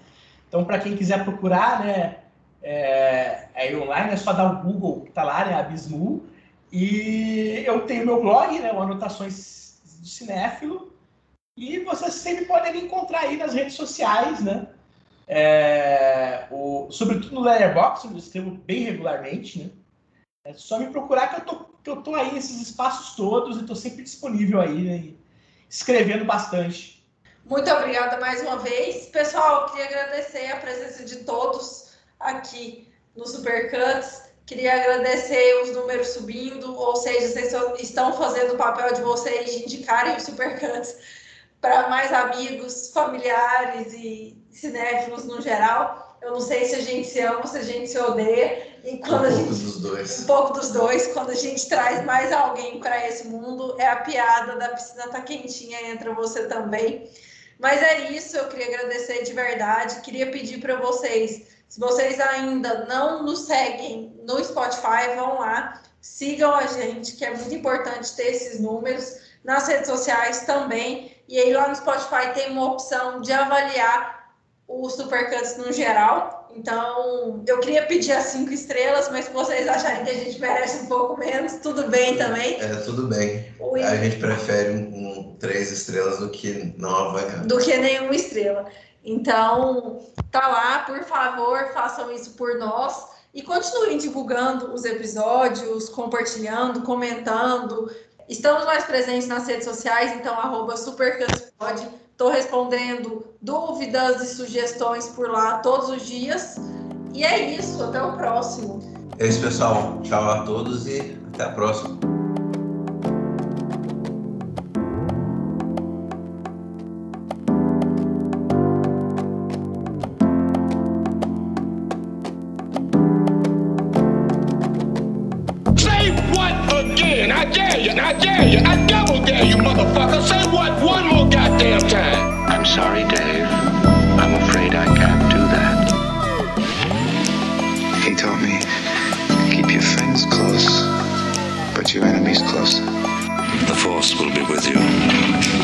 Então, para quem quiser procurar, né, é, aí online, é só dar o Google, que tá lá, né, Abismo, e eu tenho meu blog, né, o Anotações de Cinéfilo, e vocês sempre podem me encontrar aí nas redes sociais, né, é, o, sobretudo no Letterboxd, eu escrevo bem regularmente, né? É só me procurar que eu tô, que eu tô aí nesses espaços todos e estou sempre disponível aí, né? escrevendo bastante. Muito obrigada mais uma vez. Pessoal, queria agradecer a presença de todos aqui no Supercuts. Queria agradecer os números subindo, ou seja, vocês estão fazendo o papel de vocês de indicarem os Supercuts para mais amigos, familiares e cinéfilos no geral. Eu não sei se a gente se ama, se a gente se odeia. E quando um a pouco gente, dos dois. Um pouco dos dois. Quando a gente traz mais alguém para esse mundo, é a piada da piscina tá quentinha entra você também. Mas é isso, eu queria agradecer de verdade. Queria pedir para vocês, se vocês ainda não nos seguem no Spotify, vão lá, sigam a gente, que é muito importante ter esses números. Nas redes sociais também. E aí lá no Spotify tem uma opção de avaliar o Supercuts no geral. Então, eu queria pedir as cinco estrelas, mas se vocês acharem que a gente merece um pouco menos, tudo bem também. É, tudo bem. Oi. A gente prefere um, um, três estrelas do que não avaliar. Do que nenhuma estrela. Então, tá lá, por favor, façam isso por nós e continuem divulgando os episódios, compartilhando, comentando. Estamos mais presentes nas redes sociais, então arroba SuperCutsPod Estou respondendo dúvidas e sugestões por lá todos os dias. E é isso, até o próximo. É isso, pessoal. Tchau a todos e até a próxima. Sorry, Dave. I'm afraid I can't do that. He taught me keep your friends close, but your enemies closer. The Force will be with you.